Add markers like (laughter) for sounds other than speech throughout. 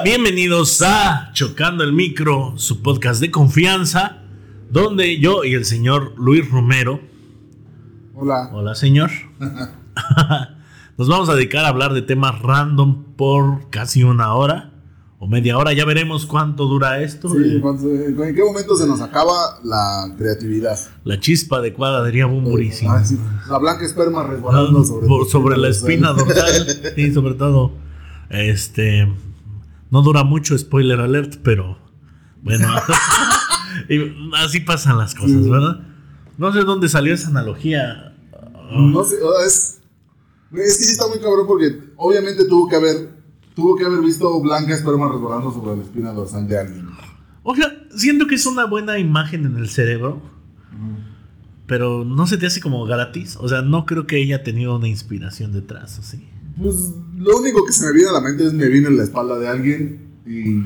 Hola, bienvenidos a Chocando el Micro, su podcast de confianza, donde yo y el señor Luis Romero, Hola. hola señor, (laughs) (laughs) nos vamos a dedicar a hablar de temas random por casi una hora o media hora, ya veremos cuánto dura esto. Sí, Eh, cuando- ¿En qué momento se nos acaba la creatividad? La chispa adecuada diría. Ah, sí. La blanca esperma resbalando sobre, Por- tu sobre la espina dorsal. dorsal. Sí, sobre todo. (laughs) Este. No dura mucho, spoiler alert, pero. Bueno. (laughs) y así pasan las cosas, Sí. ¿verdad? No sé dónde salió esa analogía. No sé, sea, es, es que sí está muy cabrón porque obviamente tuvo que haber tuvo que haber visto blanca esperma resbalando sobre la espina dorsal de alguien. O sea, siento que es una buena imagen en el cerebro. Pero no se te hace como gratis. O sea, no creo que ella tenido una inspiración detrás, ¿o sí? Pues lo único que se me viene a la mente es me vino en la espalda de alguien y,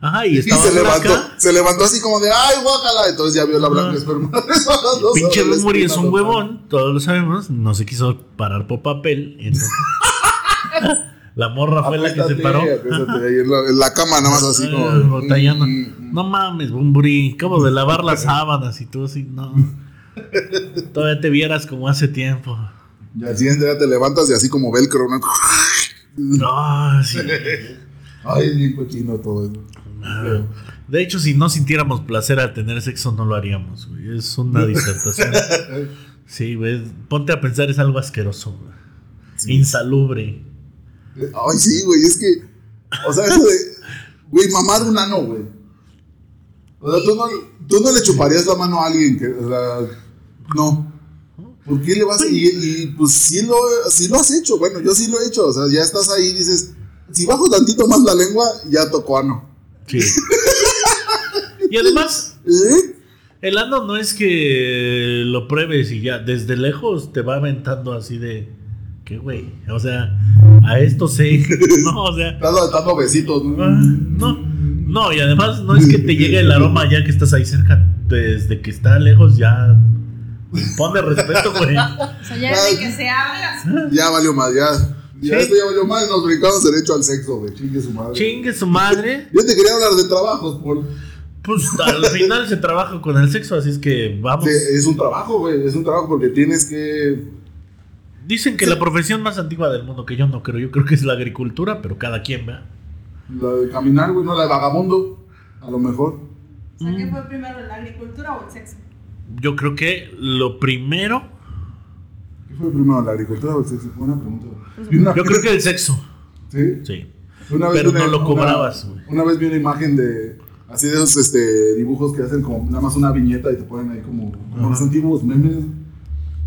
Ajá, y y estaba se levantó, se levantó así como de ay guácala, entonces ya vio la blanca Ah. resbalando Pinche Bumburi es un huevón, todos lo sabemos. No se quiso parar por papel. entonces- (laughs) la morra fue la que se paró. ahí en, la, en la cama nada más así como... Batallando. Mm, mm, No mames, Bumburi. Acabo de lavar las sábanas y tú así, no. (laughs) Todavía te vieras como hace tiempo. Y al siguiente día te levantas y así como velcro, ¿no? No, sí. (laughs) Ay, es bien cochino todo eso. De hecho, si no sintiéramos placer al tener sexo, no lo haríamos, güey. Es una disertación. (laughs) Sí, güey. Ponte a pensar, es algo asqueroso, güey. Sí. Insalubre. Ay, sí, güey, es que... O sea, eso de... Güey, mamar un ano, güey. O sea, tú no, tú no le chuparías la mano a alguien que... O sea, no. ¿Por qué le vas a...? Y, y, pues sí lo, sí lo has hecho. Bueno, yo sí lo he hecho. O sea, ya estás ahí y dices... Si bajo tantito más la lengua, ya tocó ano. Sí. (laughs) y además, ¿Eh? el ano no es que lo pruebes y ya, desde lejos te va aventando así de. ¿Qué güey? O sea, a esto sé. (laughs) No, o sea. Estás dando besitos, ¿no? ah, No, no, y además no es que te llegue el aroma ya que estás ahí cerca. Desde que está lejos ya. Pone respeto, güey. O sea, ya desde que se habla. Ya valió mal, ya. Ya Sí. esto ya valió mal, nos brincamos derecho al sexo, güey. Chingue su madre. Chingue su madre. (laughs) Yo te quería hablar de trabajos, por... Pues al final se trabaja con el sexo, así es que vamos. Sí, es un trabajo, güey. Es un trabajo porque tienes que. Dicen que la profesión más antigua del mundo, que yo no creo, yo creo que es la agricultura, pero cada quien vea. La de caminar, güey, no la de vagabundo. A lo mejor. O sea, ¿qué fue primero, la agricultura o el sexo? Yo creo que lo primero, ¿Qué fue primero, la agricultura o el sexo? Buena pregunta. Una- yo creo que el sexo. Sí. Sí. Una Pero no una- lo una- cobrabas, güey. Una, vez vi una imagen de. Así de esos este, dibujos que hacen como nada más una viñeta y te ponen ahí como, como los antiguos memes.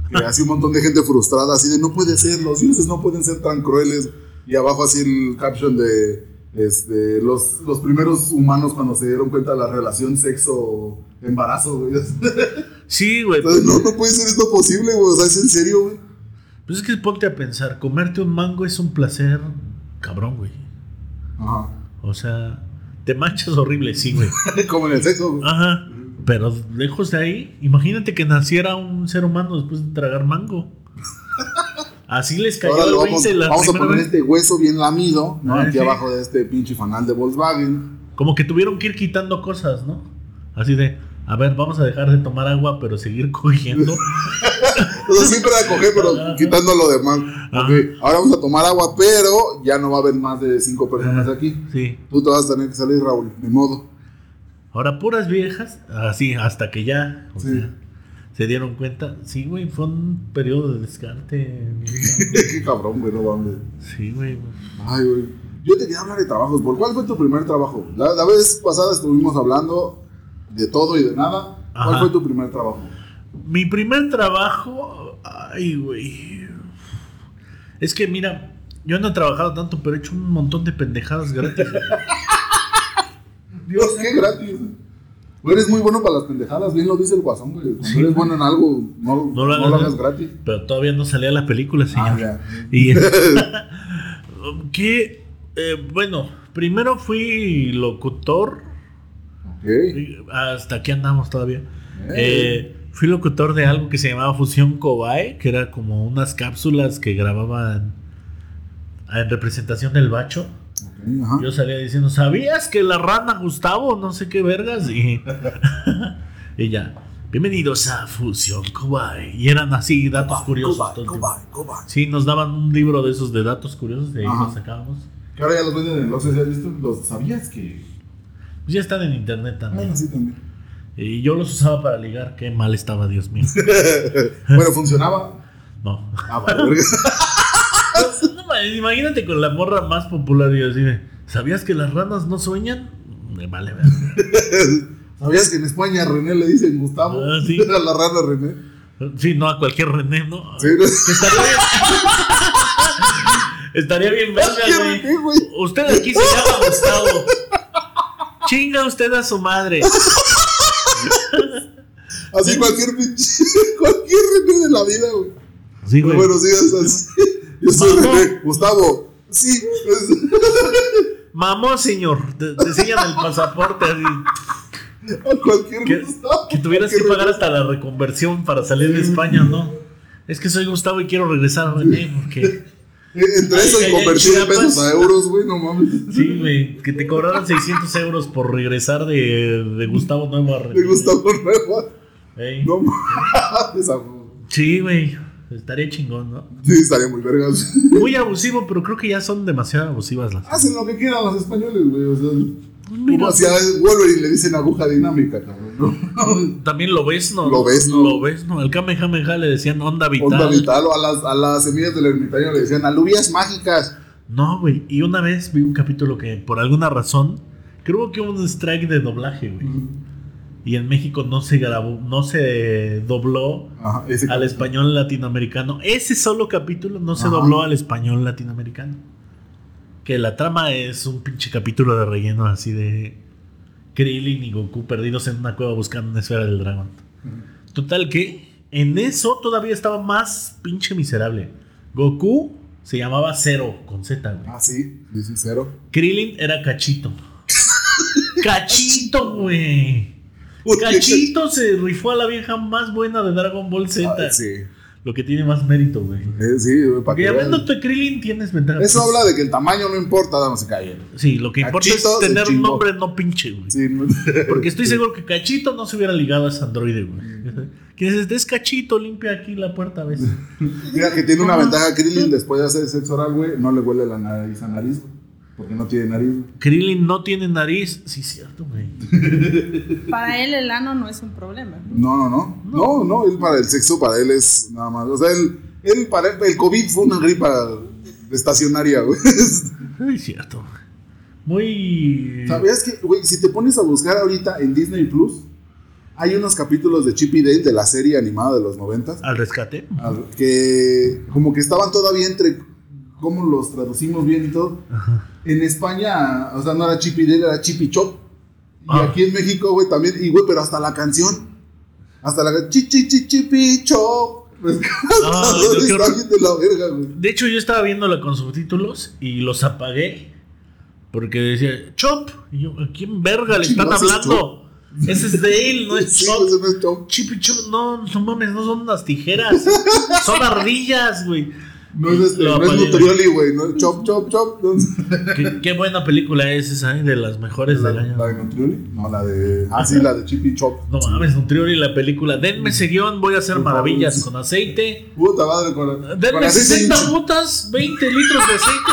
Que (laughs) así un montón de gente frustrada, así de no puede ser, los dioses no pueden ser tan crueles. Y abajo así el caption de este, los, los primeros humanos cuando se dieron cuenta de la relación sexo-embarazo, güey. (laughs) Sí, güey. Entonces, no, no puede ser esto posible, güey. O sea, es en serio, güey. Pues es que ponte a pensar, comerte un mango es un placer cabrón, güey. Ajá. O sea, te manchas horrible, sí, güey. (laughs) Como en el sexo, güey. Ajá. Pero lejos de ahí, imagínate que naciera un ser humano después de tragar mango. (laughs) Así les cayó Ahora el vamos, la vamos a poner vez. este hueso bien lamido, ¿no? Ah, Aquí sí. abajo de este pinche fanal de Volkswagen. Como que tuvieron que ir quitando cosas, ¿no? Así de, a ver, vamos a dejar de tomar agua, pero seguir (laughs) cogiendo. (laughs) O sea, siempre a coger, pero quitando lo demás. Ajá. Ok, ahora vamos a tomar agua, pero ya no va a haber más de cinco personas aquí. Sí. Tú te vas a tener que salir, Raúl, de modo. Ahora puras viejas, así, hasta que ya o Sí. sea, se dieron cuenta. Sí, güey, fue un periodo de descarte. Qué (laughs) cabrón, güey, no mames. Sí, güey. Ay, güey. Yo te quería hablar de trabajos. ¿Por cuál fue tu primer trabajo? La, la vez pasada estuvimos hablando de todo y de nada. ¿Cuál Ajá. fue tu primer trabajo? Mi primer trabajo, ay, güey. Es que mira, yo no he trabajado tanto, pero he hecho un montón de pendejadas gratis. (laughs) Dios, qué gratis. Eres muy bueno para las pendejadas, bien lo dice el guasón, güey. Cuando Sí, eres bueno en algo, no, No lo no hagas, lo hagas ¿no? gratis. Pero todavía no salía la película, señor. Ah, ya. Y (laughs) que eh, bueno, primero fui locutor. Hasta aquí andamos todavía. Eh, fui locutor de algo que se llamaba Fusión Cobae, que era como unas cápsulas que grababan en representación del bacho. Ajá. Yo salía diciendo, ¿sabías que la rana Gustavo? No sé qué vergas. Y, (laughs) ya, bienvenidos a Fusión Cobae. Y eran así datos curiosos. tiempo. Cobain, Cobain. Sí, nos daban un libro de esos de datos curiosos y ahí Ajá. los sacábamos. Que ahora ya los venden en los. ¿Los sabías que? Pues ya están en internet también. Bueno, sí, también. Y yo los usaba para ligar. Qué mal estaba, Dios mío. (laughs) bueno, funcionaba. No. Ah, vale, (laughs) imagínate con la morra más popular y así de, ¿sabías que las ranas no sueñan? Me vale ver. (laughs) ¿Sabías que en España a René le dicen Gustavo? Ah, sí. (laughs) A la rana René. Sí, no a cualquier René, ¿no? Sí, Que Estaría bien. (laughs) Estaría bien verga, güey. Usted aquí se llama Gustavo. Chinga usted a su madre. Así cualquier pinche. Cualquier René de la vida, güey. Sí, Pero güey. buenos días, así. Yo Mamá. René. Gustavo. Sí. es- Mamó, señor. Te, te enseñan el pasaporte así. A cualquier Que, Gustavo. que tuvieras que pagar hasta la reconversión para salir de España, ¿no? Es que soy Gustavo y quiero regresar a René porque. Eh, Entre eso y convertir Chiapas. pesos a euros, güey, no mames. Sí, güey, que te cobraran 600 euros por regresar de, de Gustavo Nuevo a René. Me Gustavo Nueva. Ey. No mames. Sí, güey, estaría chingón, ¿no? Sí, estaría muy vergas. (laughs) Muy abusivo, pero creo que ya son demasiado abusivas las. Hacen lo que quieran los españoles, güey. O sea, Mira, como si a Wolverine le dicen aguja dinámica, cabrón. ¿no? (laughs) También lo ves, ¿no? Lo ves, ¿no? Lo ves, ¿no? Al Kamehameha le decían onda vital. Onda vital o a las, a las semillas del ermitaño le decían alubias mágicas. No, güey. Y una vez vi un capítulo que por alguna razón creo que hubo un strike de doblaje, güey. Y en México no se grabó, no se dobló Ajá, al español latinoamericano. Ese solo capítulo no se dobló al español latinoamericano. Que la trama es un pinche capítulo de relleno así de Krillin y Goku perdidos en una cueva buscando una esfera del dragón. Total que en eso todavía estaba más pinche miserable. Goku se llamaba Zero con Z, güey. Ah, sí, sí, cero. Krillin era Cachito. (laughs) Cachito, güey. Cachito se rifó a la vieja más buena de Dragon Ball Z. Ah, sí, Lo que tiene más mérito, güey. Eh, sí, güey, para que hablando de Krillin tienes ventaja. Eso Pues, habla de que el tamaño no importa, damas y caballeros. Sí, lo que importa es tener un nombre no pinche, güey. Sí, no- (laughs) Porque estoy seguro que Cachito no se hubiera ligado a ese androide, güey. Que dices, es Cachito, limpia aquí la puerta, ¿ves? (laughs) Mira que tiene una ventaja Krillin después de hacer sexo oral, güey, no le huele la nariz a nariz, güey. Porque no tiene nariz, güey. Krillin no tiene nariz. Sí, cierto, güey. (laughs) Para él el ano no es un problema. ¿no? No, no, no. No, no, él para el sexo, para él es nada más. O sea, él, él para él, el COVID fue una gripa estacionaria, güey. (laughs) Ay, cierto. Muy. ¿Sabías que, güey, si te pones a buscar ahorita en Disney Plus, hay unos capítulos de Chip y Dale de la serie animada de los noventas Al rescate. al- que como que estaban todavía entre cómo los traducimos bien y todo. En España, o sea, no era Chip y Dale, era Chip y Chop. Y Ah. aquí en México, güey, también, y güey, pero hasta la canción. Hasta la chi chi chi chip y chop. Ah, (laughs) creo- (laughs) bien de la verga, güey. De hecho, yo estaba viéndola con subtítulos y los apagué. Porque decía, Chop. Y yo, ¿a quién verga le están es hablando? Ese es él, no (laughs) es Sí, Chop. no es Chop. Chip y Chop, no, no mames, no son unas tijeras. son ardillas, güey. No es, este, no es. Nutrioli, güey. No es Chop, Chop, Chop. (laughs) Qué, qué buena película es esa, ¿eh? de las mejores ¿La, del año. la de Nutrioli? No, la de. Ah, sí, la de Chip y Chop. No mames, Nutrioli la película. Denme ese guion, voy a hacer maravillas con aceite. Puta madre, con, con Denme aceite 60 hincha. botas, 20 litros de aceite.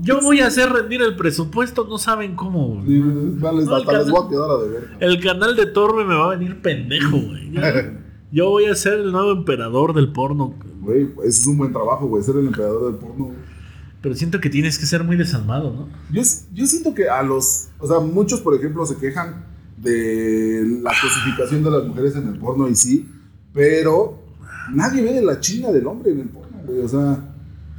Yo voy a hacer rendir el presupuesto, no saben cómo. Sí, vale, No, hasta les voy a quedar a deber. El canal de Torbe me va a venir pendejo, güey. (laughs) Yo, yo voy a ser el nuevo emperador del porno. Güey, ese es un buen trabajo, güey, ser el emperador del porno. Pero siento que tienes que ser muy desalmado, ¿no? Yo, yo siento que a los. O sea, muchos, por ejemplo, se quejan de la cosificación de las mujeres en el porno y sí, pero nadie ve de la chinga del hombre en el porno, güey. O sea,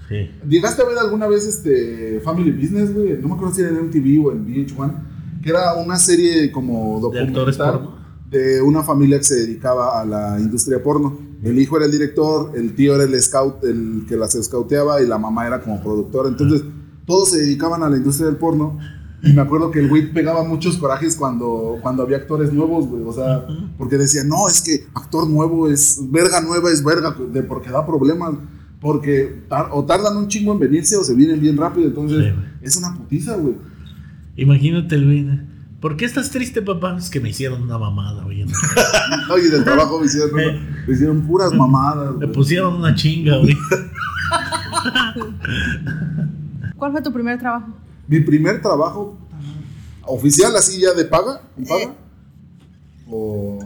Sí. ¿llegaste a ver alguna vez este Family Business, güey? No me acuerdo si era en MTV o en VH1, que era una serie como ¿De actores documental de una familia que se dedicaba a la industria porno. El hijo era el director, el tío era el scout, el que las scouteaba y la mamá era como productora. Entonces, todos se dedicaban a la industria del porno. Y me acuerdo que el güey pegaba muchos corajes cuando, cuando había actores nuevos, güey. O sea, porque decía, no, es que actor nuevo es verga nueva, es verga, de, porque da problemas. Porque tar- o tardan un chingo en venirse o se vienen bien rápido. Entonces, Sí, güey. es una putiza, güey. Imagínate, Luis. ¿Por qué estás triste, papá? Es que me hicieron una mamada, güey. (laughs) Oye, del trabajo me hicieron, me hicieron puras mamadas. Me güey. pusieron una chinga, güey. (laughs) ¿Cuál fue tu primer trabajo? Mi primer trabajo oficial, así ya de paga, ¿con paga? Eh. O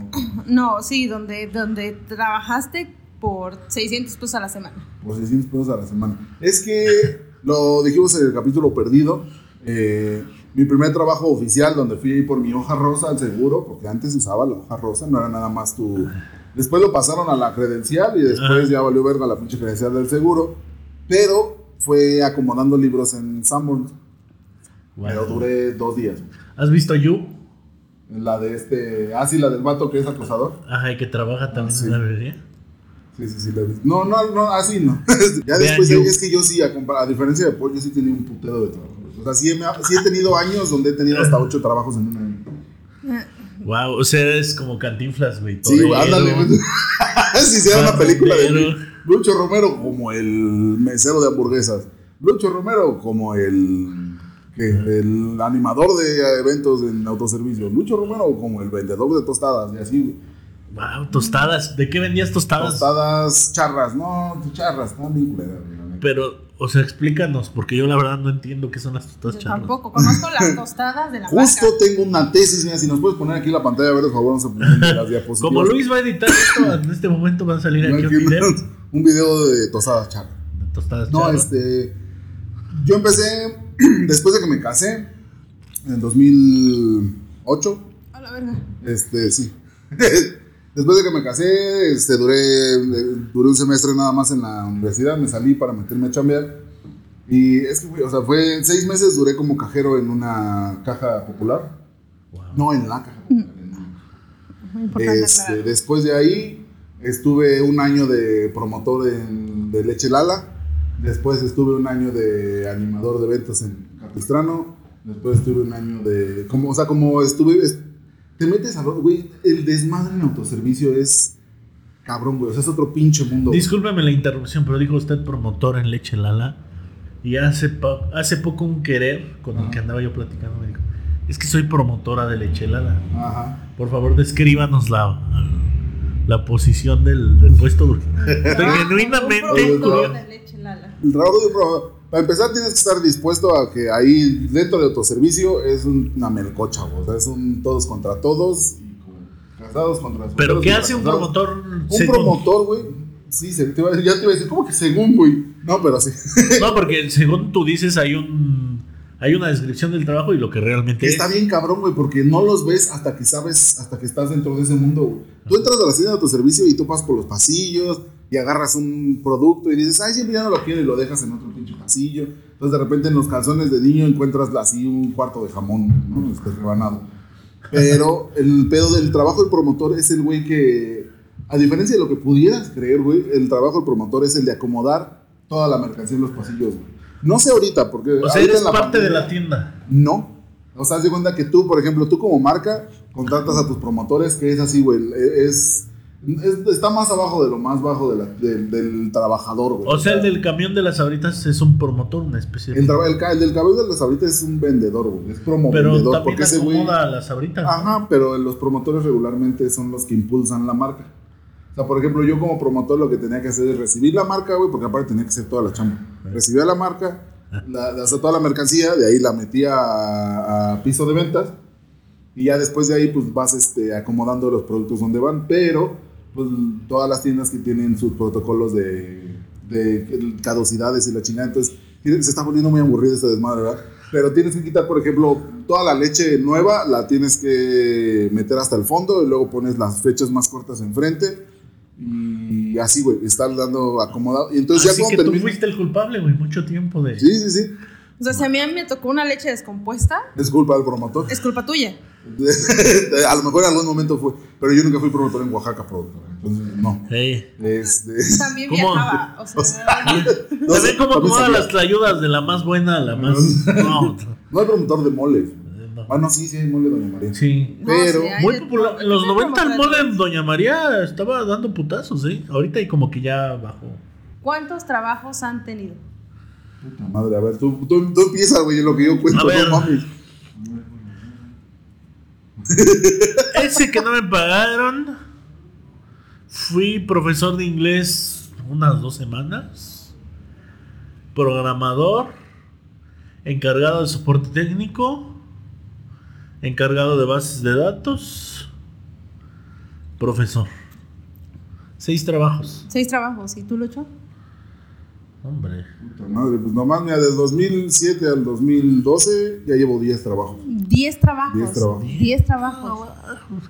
No, sí, donde, donde trabajaste por 600 pesos a la semana. por 600 pesos a la semana. Es que lo dijimos en el capítulo perdido. eh, mi primer trabajo oficial, donde fui ahí por mi hoja rosa al seguro, porque antes usaba la hoja rosa, no era nada más tu. Después lo pasaron a la credencial y después ya valió verga la pinche credencial del seguro. Pero fue acomodando libros en Sanborns. Pero duré dos días. ¿Has visto You? La de este. Ah, sí, la del vato que es acosador. Ajá, y que trabaja también sí. en la librería. Sí, sí, sí, la he visto. No, no, no, así no. (laughs) ya Vean después, You. es que yo sí, a, a diferencia de Paul, yo sí tenía un putero de trabajo. O sea, sí he, sí he tenido años donde he tenido hasta ocho trabajos en un año. Wow, o sea, es como cantinflas, güey. Sí, ándale. (laughs) si hiciera una película de Torero. Lucho Romero como el mesero de hamburguesas. Lucho Romero como el, ¿qué? el animador de eventos en autoservicio. Lucho Romero como el vendedor de tostadas y así. Wow, tostadas. ¿De qué vendías tostadas? Tostadas charras, no, charras, la neta. Pero, o sea, explícanos, porque yo la verdad no entiendo qué son las tostadas Yo charras. tampoco conozco las (laughs) tostadas de la Justo tengo una tesis, mira, si nos puedes poner aquí la pantalla, a ver, por favor, no se ponen las (laughs) diapositivas. Como Luis va a editar esto, en este momento van a salir No, aquí un video no, un video de tostadas charras. de tostadas No, charras. este. Yo empecé (clears throat) después de que me casé, en 2008. A la verga. Este, sí. (laughs) después de que me casé, este, duré, eh, duré un semestre nada más en la universidad. Me salí para meterme a chambear. Y es que, o sea, fue seis meses, duré como cajero en una caja popular. Wow. No, en la caja importante Este, después de ahí estuve un año de promotor en, de Leche Lala. Después estuve un año de animador de eventos en Capistrano. Después estuve un año de... Como, o sea, como estuve... es- te metes a... Güey, el desmadre en autoservicio es... Cabrón, güey. O sea, es otro pinche mundo. güey. Discúlpeme la interrupción, pero dijo usted promotor en Leche Lala. Y hace, po- hace poco un querer con el que andaba yo platicando me dijo: Es que soy promotora de Leche Lala. Ajá. Por favor, descríbanos la, la posición del, del puesto. porque Estoy (laughs) genuinamente un productor curioso. de leche Lala. El trabajo de un promotor- Para empezar, tienes que estar dispuesto a que ahí dentro de autoservicio es un- una melcocha, güey. O sea, es un todos contra todos y casados contra Pero ¿qué hace un promotor? Un según- promotor, güey. Sí, se, te iba ya te iba a decir, ¿cómo que según, güey? No, pero sí. (laughs) No, porque según tú dices, hay un hay una descripción del trabajo y lo que realmente Está es. bien cabrón, güey, porque no los ves hasta que sabes, hasta que estás dentro de ese mundo, güey. Tú entras a la tienda de autoservicio y tú pasas por los pasillos y agarras un producto y dices, ay, siempre ya no lo quiero y lo dejas en otro pasillo. Entonces de repente en los calzones de niño encuentras así un cuarto de jamón, ¿no? Este rebanado. Pero (laughs) el pedo del trabajo del promotor es el güey que, a diferencia de lo que pudieras creer, güey, el trabajo del promotor es el de acomodar toda la mercancía en los pasillos, güey. No sé ahorita, porque... O sea, eres en la parte de la tienda. no. O sea, haz de cuenta que tú, por ejemplo, tú como marca, contratas a tus promotores, que es así, güey. Es, es- está más abajo de lo más bajo de la- del- del trabajador, güey. O sea, el del camión de las abritas es un promotor, una especie de. El, el del cabello de las ahoritas es un vendedor, güey. Es promo pero vendedor. también Porque ese güey. acomoda a las abritas. Ajá, pero los promotores regularmente son los que impulsan la marca. O sea, por ejemplo, yo como promotor lo que tenía que hacer es recibir la marca, güey, porque aparte tenía que hacer toda la chamba. Recibía la marca, la, la- toda la mercancía, de ahí la metía a, a piso de ventas y ya después de ahí pues vas este, acomodando los productos donde van, pero pues todas las tiendas que tienen sus protocolos de, de caducidades y la chingada, entonces se está volviendo muy aburrido este desmadre, ¿verdad? Pero tienes que quitar, por ejemplo, toda la leche nueva, la tienes que meter hasta el fondo y luego pones las fechas más cortas enfrente y así, güey, estar dando acomodado. Y entonces Así ya que cuando tú fuiste el culpable, güey, mucho tiempo de. Sí, sí, sí. O sea, si a mí me tocó una leche descompuesta, Es culpa del promotor. es culpa tuya. (laughs) a lo mejor en algún momento fue, pero yo nunca fui promotor en Oaxaca, productor. Entonces, no. Ey. Este, También ¿Cómo? viajaba. O sea, no Se como todas las ayudas de la más buena a la más. No, No hay promotor de moles. no. Ah, no, sí, sí hay mole, doña María. Sí. no, Pero sí, Muy popular. En los Hay 90 el mole en Doña María estaba dando putazos, ¿eh? Ahorita y como que ya bajó. ¿Cuántos trabajos han tenido? Puta madre, a ver, tú, tú, tú empieza, güey, en lo que yo cuento, A ver. no mames. Ese que no me pagaron. Fui profesor de inglés unas dos semanas. Programador. Encargado de soporte técnico. Encargado de bases de datos. Profesor. Seis trabajos. Seis trabajos. ¿Y tú, Lucho? Hombre. Puta madre, pues nomás, mira, del 2007 al 2012 ya llevo 10 trabajos. Diez trabajos. Diez trabajos. Diez trabajos.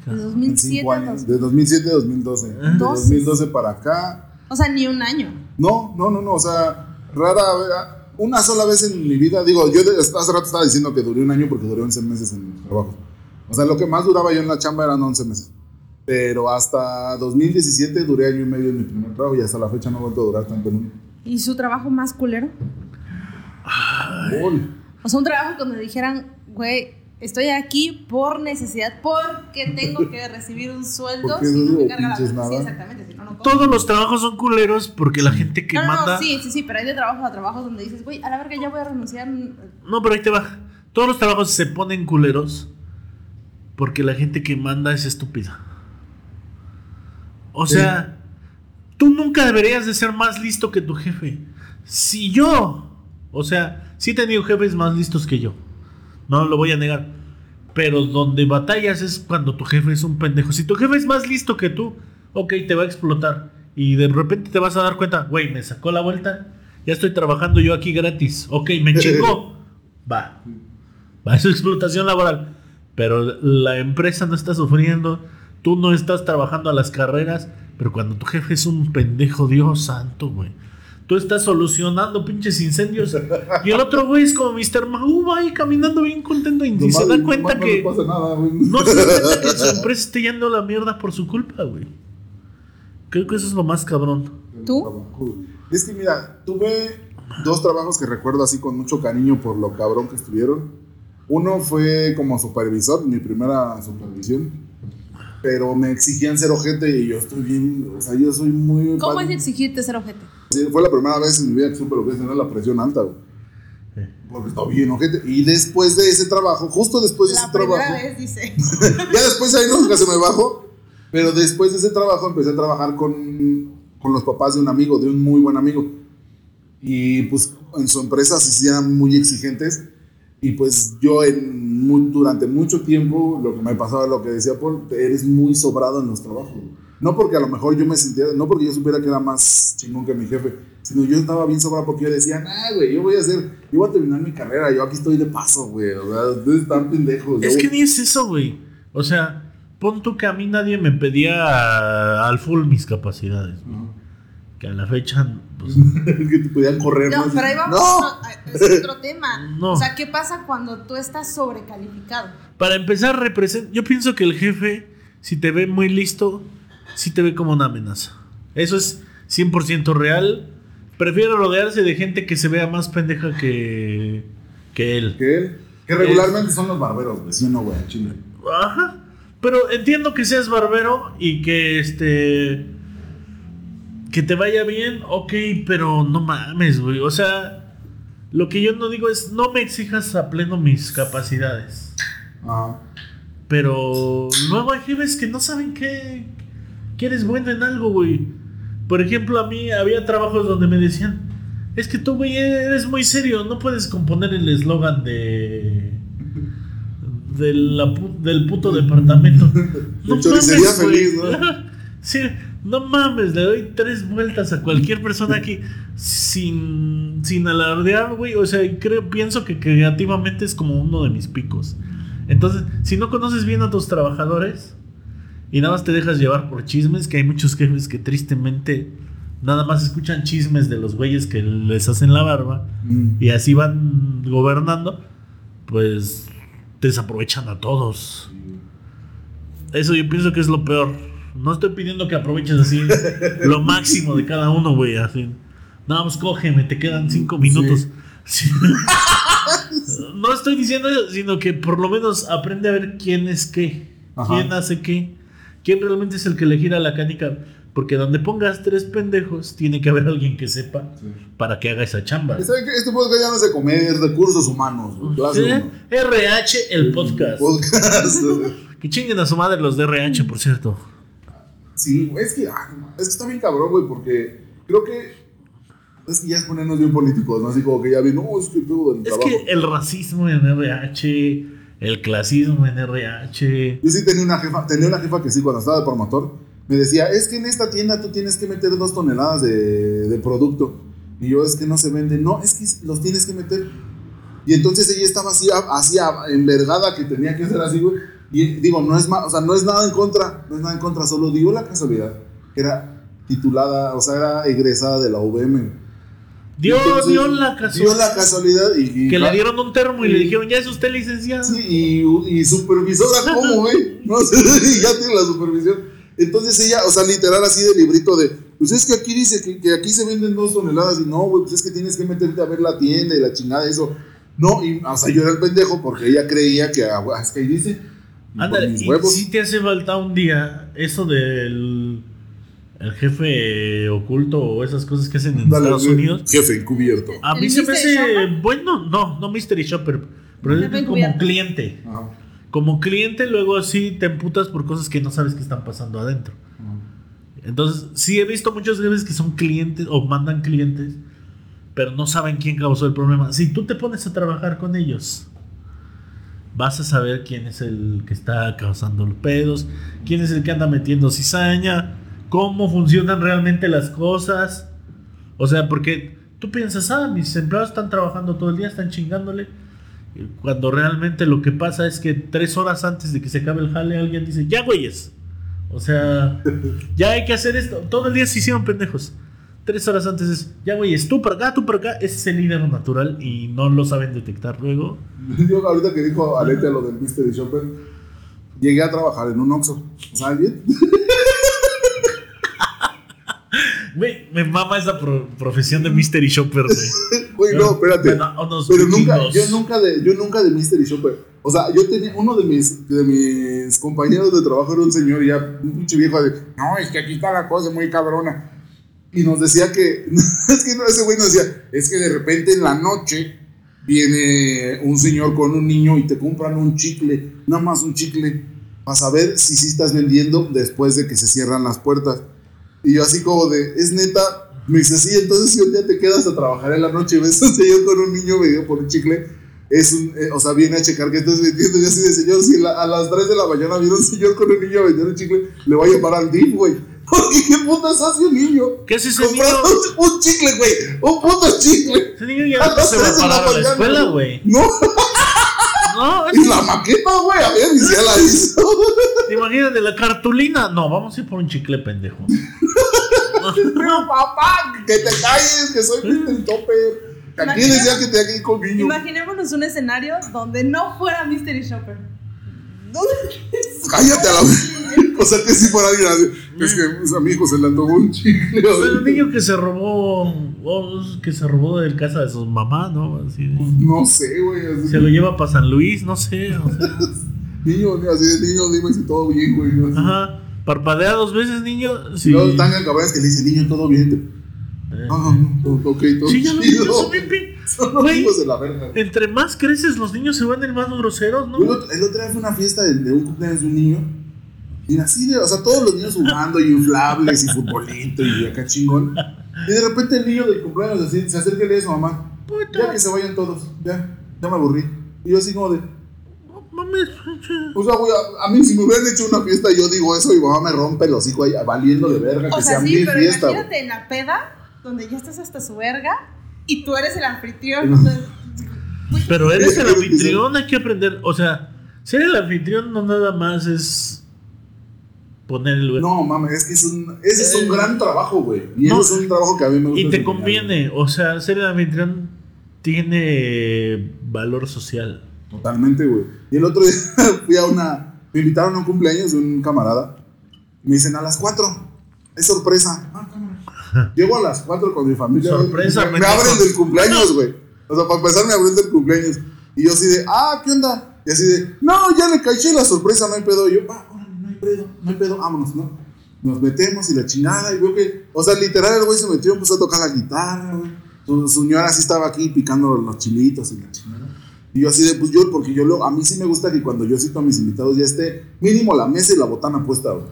De En 2007 5 a años. dos- De 2007 a 2012. De Doce. 2012 para acá. O sea, ni un año. No, no, no, no. O sea, rara vez. Una sola vez en mi vida. Digo, yo de- hace rato estaba diciendo que duré un año porque duré 11 meses en el trabajo. O sea, lo que más duraba yo en la chamba eran 11 meses. Pero hasta 2017 duré año y medio en mi primer trabajo y hasta la fecha no he vuelto a durar tanto en uno. ¿Y su trabajo más culero? Gol. O sea, un trabajo donde dijeran, güey, estoy aquí por necesidad, porque tengo que recibir un sueldo si no me carga la Sí, exactamente, si no, no como. Todos los trabajos son culeros porque la gente que no, no, manda. no, sí, sí, sí, pero hay de trabajo a trabajo donde dices, güey, a la verga ya voy a renunciar. No, pero ahí te va. Todos los trabajos se ponen culeros porque la gente que manda es estúpida. O Sí. sea, tú nunca deberías de ser más listo que tu jefe. Si yo, o sea, sí he tenido jefes más listos que yo. No lo voy a negar. Pero donde batallas es cuando tu jefe es un pendejo. Si tu jefe es más listo que tú, ok, te va a explotar. Y de repente te vas a dar cuenta, güey, me sacó la vuelta. Ya estoy trabajando yo aquí gratis. Ok, me (laughs) chingó. Va. Va, es explotación laboral. Pero la empresa no está sufriendo. Tú no estás trabajando a las carreras. Pero cuando tu jefe es un pendejo, Dios santo, güey. Tú estás solucionando pinches incendios. Y el otro güey es como Mr. Mahou, va ahí caminando bien contento y ni se da cuenta no que. le pasa nada, güey. No se da cuenta que su empresa está yendo a la mierda por su culpa, güey. Creo que eso es lo más cabrón. ¿Tú? Es que mira, tuve dos trabajos que recuerdo así con mucho cariño por lo cabrón que estuvieron. Uno fue como supervisor, mi primera supervisión. Pero me exigían ser ojete y yo estoy bien, o sea, yo soy muy... ¿Cómo es exigirte ser ojete? Sí, fue la primera vez en mi vida que supe lo que es tener la presión alta, güey. Sí. Porque estaba bien ojete. Y después de ese trabajo, justo después de La ese trabajo... primera vez, dice. (laughs) ya después ahí nunca se me bajó. Pero después de ese trabajo empecé a trabajar con, con los papás de un amigo, de un muy buen amigo. Y pues en su empresa se eran muy exigentes. Y pues yo en mu- durante mucho tiempo, lo que me pasaba, lo que decía Paul, eres muy sobrado en los trabajos. No porque a lo mejor yo me sintiera, no porque yo supiera que era más chingón que mi jefe, sino yo estaba bien sobrado porque yo decía, ah, güey, yo voy a hacer, yo voy a terminar mi carrera, yo aquí estoy de paso, güey. O sea, ustedes están pendejos. Es yo- que ni es eso, güey. O sea, pon tú que a mí nadie me pedía al full mis capacidades. güey. Que a la fecha, pues, (laughs) que te podían correr. No, pero ahí vamos. No. no, es otro (laughs) tema. No. O sea, ¿qué pasa cuando tú estás sobrecalificado? para empezar, representa. Yo pienso que el jefe, si te ve muy listo, sí te ve como una amenaza. Eso es 100% real. Prefiero rodearse de gente que se vea más pendeja que, que él. Que él, que regularmente son los barberos, güey. Sí, no, güey, en Chile. Ajá. Pero entiendo que seas barbero y que este. Que te vaya bien, ok, pero no mames, güey. O sea, lo que yo no digo es no me exijas a pleno mis capacidades. Ajá. Pero luego hay jefes que no saben que, que eres bueno en algo, güey. Por ejemplo, a mí había trabajos donde me decían, es que tú, güey, eres muy serio, no puedes componer el eslogan de... de la pu- del puto departamento. (laughs) De choricería feliz. ¿no? (laughs) sí, no mames, le doy tres vueltas a cualquier persona aquí sin, sin alardear, güey. O sea, creo, pienso que creativamente es como uno de mis picos. Entonces, si no conoces bien a tus trabajadores y nada más te dejas llevar por chismes, que hay muchos jefes que tristemente nada más escuchan chismes de los güeyes que les hacen la barba Mm. y así van gobernando, pues desaprovechan a todos. Eso yo pienso que es lo peor. No estoy pidiendo que aproveches así (laughs) lo máximo de cada uno, güey. Así. No, pues cógeme, te quedan cinco minutos. Sí. (laughs) no estoy diciendo eso, sino que por lo menos aprende a ver quién es qué, Ajá. quién hace qué, quién realmente es el que le gira la canica. Porque donde pongas tres pendejos, tiene que haber alguien que sepa Sí. para que haga esa chamba. Este podcast ya no es de comer, es recursos humanos. Sí. RH, el podcast. Podcast. (laughs) Que chinguen a su madre los de RH, por cierto. Sí, güey, es que, ah, es que está bien cabrón, güey, porque creo que es que ya es ponernos bien políticos, ¿no? Así como que ya vi, no, es que el del Es trabajo. que el racismo en RH, el clasismo en RH. Yo sí tenía una jefa, tenía una jefa que sí, cuando estaba de promotor, me decía, es que en esta tienda tú tienes que meter dos toneladas de, de producto. Y yo, es que no se vende. No, es que los tienes que meter. Y entonces ella estaba así, así envergada que tenía que ser así, güey. Y digo, no es, o sea, no es nada en contra, no es nada en contra, solo digo la casualidad, que era titulada, o sea, era egresada de la UVM. Dio, Entonces, dio la Dio casualidad. la casualidad y... y- Que le dieron un termo y le dijeron, ya es usted licenciado. Sí, y, y supervisora, (laughs) ¿cómo, güey? No sé, (laughs) y ya tiene la supervisión. Entonces ella, o sea, literal así de librito de, pues es que aquí dice que, que aquí se venden dos toneladas y no, güey, pues es que tienes que meterte a ver la tienda y la chingada, eso. No, y, o sea, yo era el pendejo porque ella creía que, ah, es que ahí dice, Ándale, mis y huevos. si te hace falta un día eso del el jefe oculto o esas cosas que hacen en Dale, Estados Unidos. Jefe encubierto. A ¿El mí se me hace Shopper? bueno, no, no Mystery Shopper, pero es como encubierto. cliente. Ajá. Como cliente luego sí te emputas por cosas que no sabes que están pasando adentro. Entonces, sí he visto muchas veces que son clientes o mandan clientes, pero no saben quién causó el problema. Si tú te pones a trabajar con ellos, vas a saber quién es el que está causando los pedos, quién es el que anda metiendo cizaña, cómo funcionan realmente las cosas. O sea, porque tú piensas, ah, mis empleados están trabajando todo el día, están chingándole. Cuando realmente lo que pasa es que tres horas antes de que se acabe el jale, alguien dice, ya güeyes. O sea, (laughs) ya hay que hacer esto. Todo el día se hicieron pendejos. Tres horas antes es, ya güeyes, tú para acá, tú para acá. Ese es el líder natural y no lo saben detectar luego. (laughs) Yo ahorita que dijo Alete lo del Mystery Shopper, llegué a trabajar en un Oxxo. Bien. (laughs) Güey, me mama esa pro- profesión de Mystery Shopper, güey. (laughs) Güey, no, espérate. Bueno, Pero nunca, yo nunca de, yo nunca de Mystery Shopper. O sea, yo tenía, uno de mis, de mis compañeros de trabajo era un señor ya, un pinche viejo de, no, es que aquí está la cosa muy cabrona. Y nos decía que, (laughs) es que no, ese güey nos decía, es que de repente en la noche viene un señor con un niño y te compran un chicle, nada más un chicle, para saber si sí estás vendiendo después de que se cierran las puertas. Y yo así como de, es neta, me dice, sí, entonces si un día te quedas a trabajar en la noche y ves a un señor con un niño vendido por un chicle, es un, eh, o sea, viene a checar que estás vendiendo y así de señor, si la- a las 3 de la mañana viene un señor con un niño vender un chicle, le va a llamar al DIF, güey. Porque qué putas hace un niño. ¿Qué hace ese niño? Comprando (laughs) un, chicle, güey. Un puto chicle. Ese niño ya A no se va a parar a la escuela, güey. No, (laughs) No, y la maqueta, güey, a ver, y ya la (laughs) hizo. imagínate la cartulina. No, vamos a ir por un chicle pendejo. Pero papá, que te calles, que soy Mr. Topper. Aquí decía que te aquí con niño. Imaginémonos un escenario donde no fuera Mystery Shopper. ¿Dónde? Cállate a la vez. O sea que si fuera alguien así. Es que pues, a mi hijo se le antojó un chicle. Fue el niño que se robó, oh, que se robó del casa de su mamá, ¿no? Así de- No sé, güey. se lo lleva para San Luis, no sé. o sea. (laughs) Niño, así de niño, dime si todo bien, güey. ¿no? Ajá. Parpadea dos veces, niño. Sí. luego están cabrones que le dicen, niño, todo bien. Eh, No, no, no, todo- ok, todo Sí, ya chido. niños (laughs) son los Güey. hijos de la verga. Entre más creces, los niños se vuelven más groseros, ¿no? El otro, el otro día fue una fiesta de, de un cumpleaños de un niño. Y así de, o sea, todos los niños jugando y inflables y futbolito y acá chingón. Y de repente el niño del cumpleaños así, se acerca y le dice a su mamá, ya que se vayan todos, ya, ya me aburrí. Y yo así como de, mames, o sea, güey, a, a mí si me hubieran hecho una fiesta y yo digo eso, mi mamá me rompe los hijos ahí valiendo de verga O que sea, sea sí, mi pero fiesta. güey. imagínate en la peda, donde ya estás hasta su verga y tú eres el anfitrión. Pero (laughs) eres el anfitrión, hay que aprender. O sea, ser el anfitrión no nada más es poner el lugar. No, mames, es que es un, ese es un Eh, gran trabajo, güey. Y no, ese es un trabajo que a mí me gusta. Y te conviene, o sea, ser el anfitrión tiene valor social. Totalmente, güey. Y el otro día (laughs) fui a una. Me invitaron a un cumpleaños de un camarada. Me dicen a las 4. Es sorpresa. Ah. (laughs) Llego a las 4 con mi familia. Sorpresa, Me, me abren del cumpleaños, güey. O sea, para empezar, me abren del cumpleaños. Y yo así de, ah, ¿qué onda? Y así de, no, ya le caché la sorpresa, no hay pedo. Y yo, hay pedo, no hay pedo, vámonos, ¿no? Nos metemos y la chingada. Y veo que, o sea, literal, el güey se metió, empezó a tocar la guitarra, güey. Su, señora así estaba aquí picando los chilitos y la chingada. Y yo así de, pues yo, porque yo lo, a mí sí me gusta que cuando yo cito a mis invitados ya esté mínimo la mesa y la botana puesta, güey.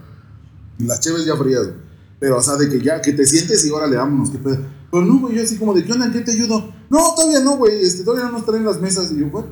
Las cheves ya frías, güey. Pero, o sea, de que ya, que te sientes y órale, vámonos, qué pedo. Pero no, güey, yo así como de, ¿qué onda? ¿En qué te ayudo? No, todavía no, güey, este, todavía no nos traen las mesas. Y yo, bueno,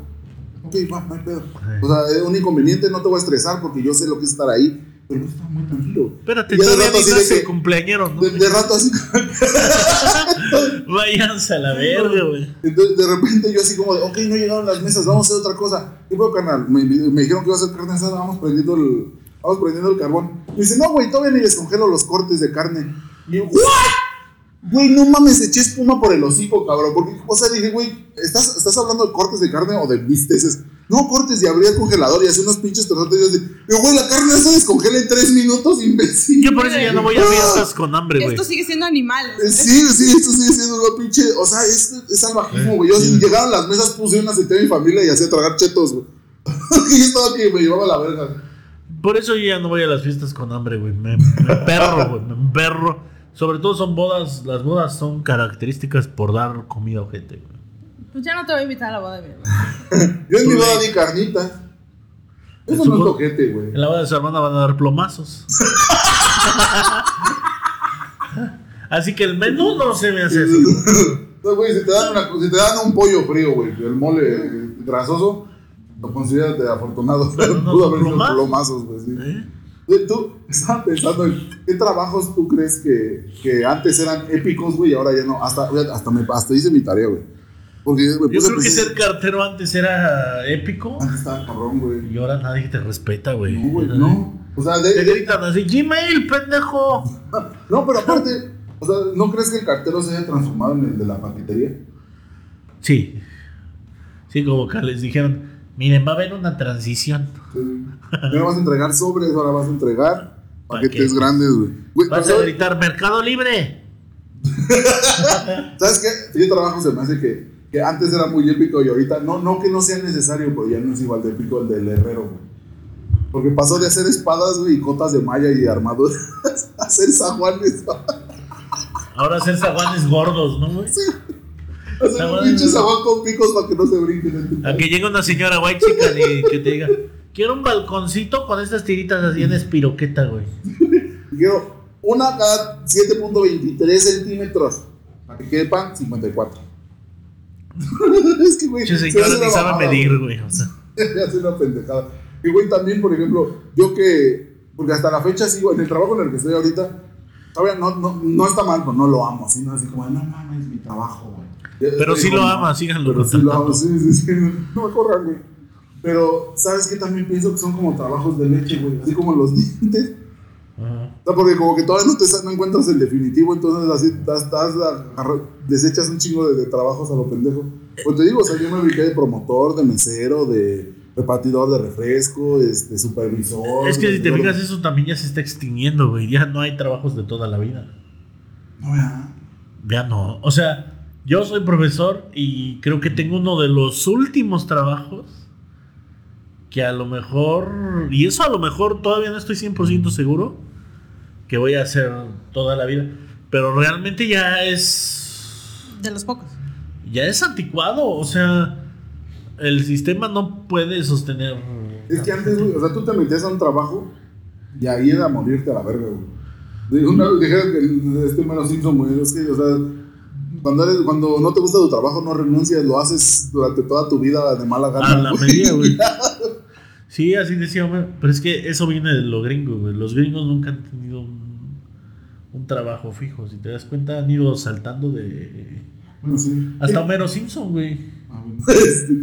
ok, va, no hay pedo. O sea, es un inconveniente, no te voy a estresar porque yo sé lo que es estar ahí. Pero yo estaba muy tranquilo. Espérate, nace que- el cumpleañero, ¿no? De, de rato así. (laughs) Váyanse a la verga, güey. Entonces, de repente yo así como de, ok, no llegaron las mesas, vamos a hacer otra cosa. ¿Qué puedo, carnal? Me, me dijeron que iba a hacer carne asada, vamos prendiendo el, vamos prendiendo el carbón. Me dice, no, güey, todavía ni descongelo los cortes de carne. Y yo, ¿what? Güey, no mames, eché espuma por el hocico, cabrón. Porque, o sea, dije, güey, ¿estás, ¿estás hablando de cortes de carne o de bisteces? No, cortes y abrí el congelador y hacía unos pinches trozos. Y yo yo, güey, la carne se descongela en tres minutos, imbécil. Yo por eso ya no voy a fiestas con hambre, güey. Esto sigue siendo animal. Eh, Sí, sí, esto sigue siendo una pinche. O sea, es, es salvajismo, güey. Yo Sí. llegaron las mesas, puse una aceite a mi familia y hacía tragar chetos, güey. (laughs) y yo estaba que me llevaba la verga. Por eso yo ya no voy a las fiestas con hambre, güey. Me, me (laughs) perro, güey. Me perro. Sobre todo son bodas. Las bodas son características por dar comida a gente, güey. Pues ya no te voy a invitar a la boda de mi hermano. (laughs) Yo en mi boda di carnitas. Eso no es toquete, güey. En la boda de su hermana van a dar plomazos. (laughs) así que el menú no se me hace así. (laughs) No, güey, si te dan, una, si te dan un pollo frío, güey, el mole eh, grasoso, lo consideras de afortunado. Pero no Pudo haber sido plomazos, güey, sí. ¿Eh? Tú estaba pensando en qué trabajos tú crees que, que antes eran épicos, güey, y ahora ya no. Hasta, hasta, me, hasta hice mi tarea, güey. Porque Yo a creo que ser cartero antes era épico. Antes estaba cabrón, güey. Y ahora nadie te respeta, güey. No, güey, no. O sea, de- Te gritan así, Gmail, pendejo. (laughs) no, pero aparte, o sea, ¿no crees que el cartero se haya transformado en el de la paquetería? Sí. Sí, como que les dijeron, miren, va a haber una transición. Sí. Ya vas a entregar sobres, ahora vas a entregar paquetes Paquetes. grandes, güey. Vas a gritar, Mercado Libre. (laughs) ¿Sabes qué? Yo trabajo se me hace que, que antes era muy épico y ahorita, no, no que no sea necesario, pero ya no es igual de épico el del herrero, güey. Porque pasó de hacer espadas, güey, y cotas de malla y armaduras (laughs) a hacer zaguanes. Ahora hacer zaguanes gordos, ¿no, güey? Hacer un pinche zaguán con picos para que no se brinquen. A que llegue una señora white chica y que te diga, quiero un balconcito con estas tiritas así en espiroqueta, güey. (laughs) Quiero una cada 7.23 centímetros. Para que quepan 54. (laughs) es que, güey. Che, se señora hace ni sabe medir, güey. O sea, (laughs) hace una pendejada. Y güey, también, por ejemplo, yo que, porque hasta la fecha sigo, en el trabajo en el que estoy ahorita, todavía no, no, no está mal, pero no lo amo, sino así como, no mames, mi trabajo, güey. Pero sí lo ama, síganlo Pero sí lo contratando. sí, sí, sí, (laughs) no me corran, güey. Pero, ¿sabes qué? También pienso que son como trabajos de leche, güey, así como los (laughs) dientes. Ajá. O sea, porque como que todavía no, te, no encuentras el definitivo, entonces así estás, desechas un chingo de, de trabajos a lo pendejo. Pues te digo, o sea, yo me ubiqué de promotor, de mesero, de repartidor de refresco, este, supervisor. Es que si te fijas, eso también ya se está extinguiendo, güey. Ya no hay trabajos de toda la vida. No, ya. Ya no. O sea, yo soy profesor y creo que tengo uno de los últimos trabajos que a lo mejor, y eso a lo mejor todavía no estoy 100% seguro que voy a hacer toda la vida, pero realmente ya es De los pocos. ya es anticuado, o sea, el sistema no puede sostener Es que antes, güey, o sea, tú te metías a un trabajo y ahí era morirte a la verga, güey. Una vez dijeron que este Mero Simpson, güey, es que, o sea, cuando, eres, cuando no te gusta tu trabajo, no renuncias, lo haces durante toda tu vida de mala gana. a la güey. (laughs) Sí, así decía Homero. Pero es que eso viene de los gringos, güey. Los gringos nunca han tenido un, un trabajo fijo. Si te das cuenta, han ido saltando de. Bueno, sí. Hasta Homero Simpson, güey. Ah, bueno. (laughs)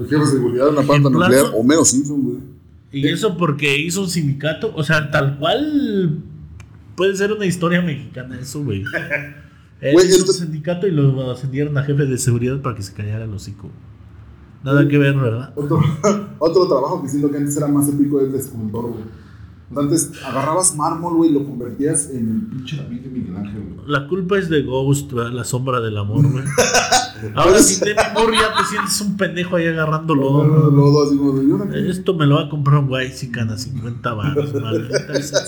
Este, seguridad en la planta nuclear, Homero Simpson, güey. Y eso porque hizo un sindicato, o sea, tal cual puede ser una historia mexicana eso, güey. (laughs) Güey, hizo un entonces- sindicato y lo ascendieron a jefe de seguridad para que se callara el hocico. Nada que ver, ¿verdad? Otro, (laughs) otro trabajo que siento que antes era más épico es de escultor, güey. Antes agarrabas mármol, güey, y lo convertías en el pinche David de Miguel Ángel, güey. La culpa es de Ghost, ¿verdad? la sombra del amor, güey. (laughs) Ahora Demi Moore ya te sientes un pendejo ahí agarrando Lodo, lodo. lodo, así. Esto me lo va a comprar un güey si gana 50 baros, (laughs) maldita sea.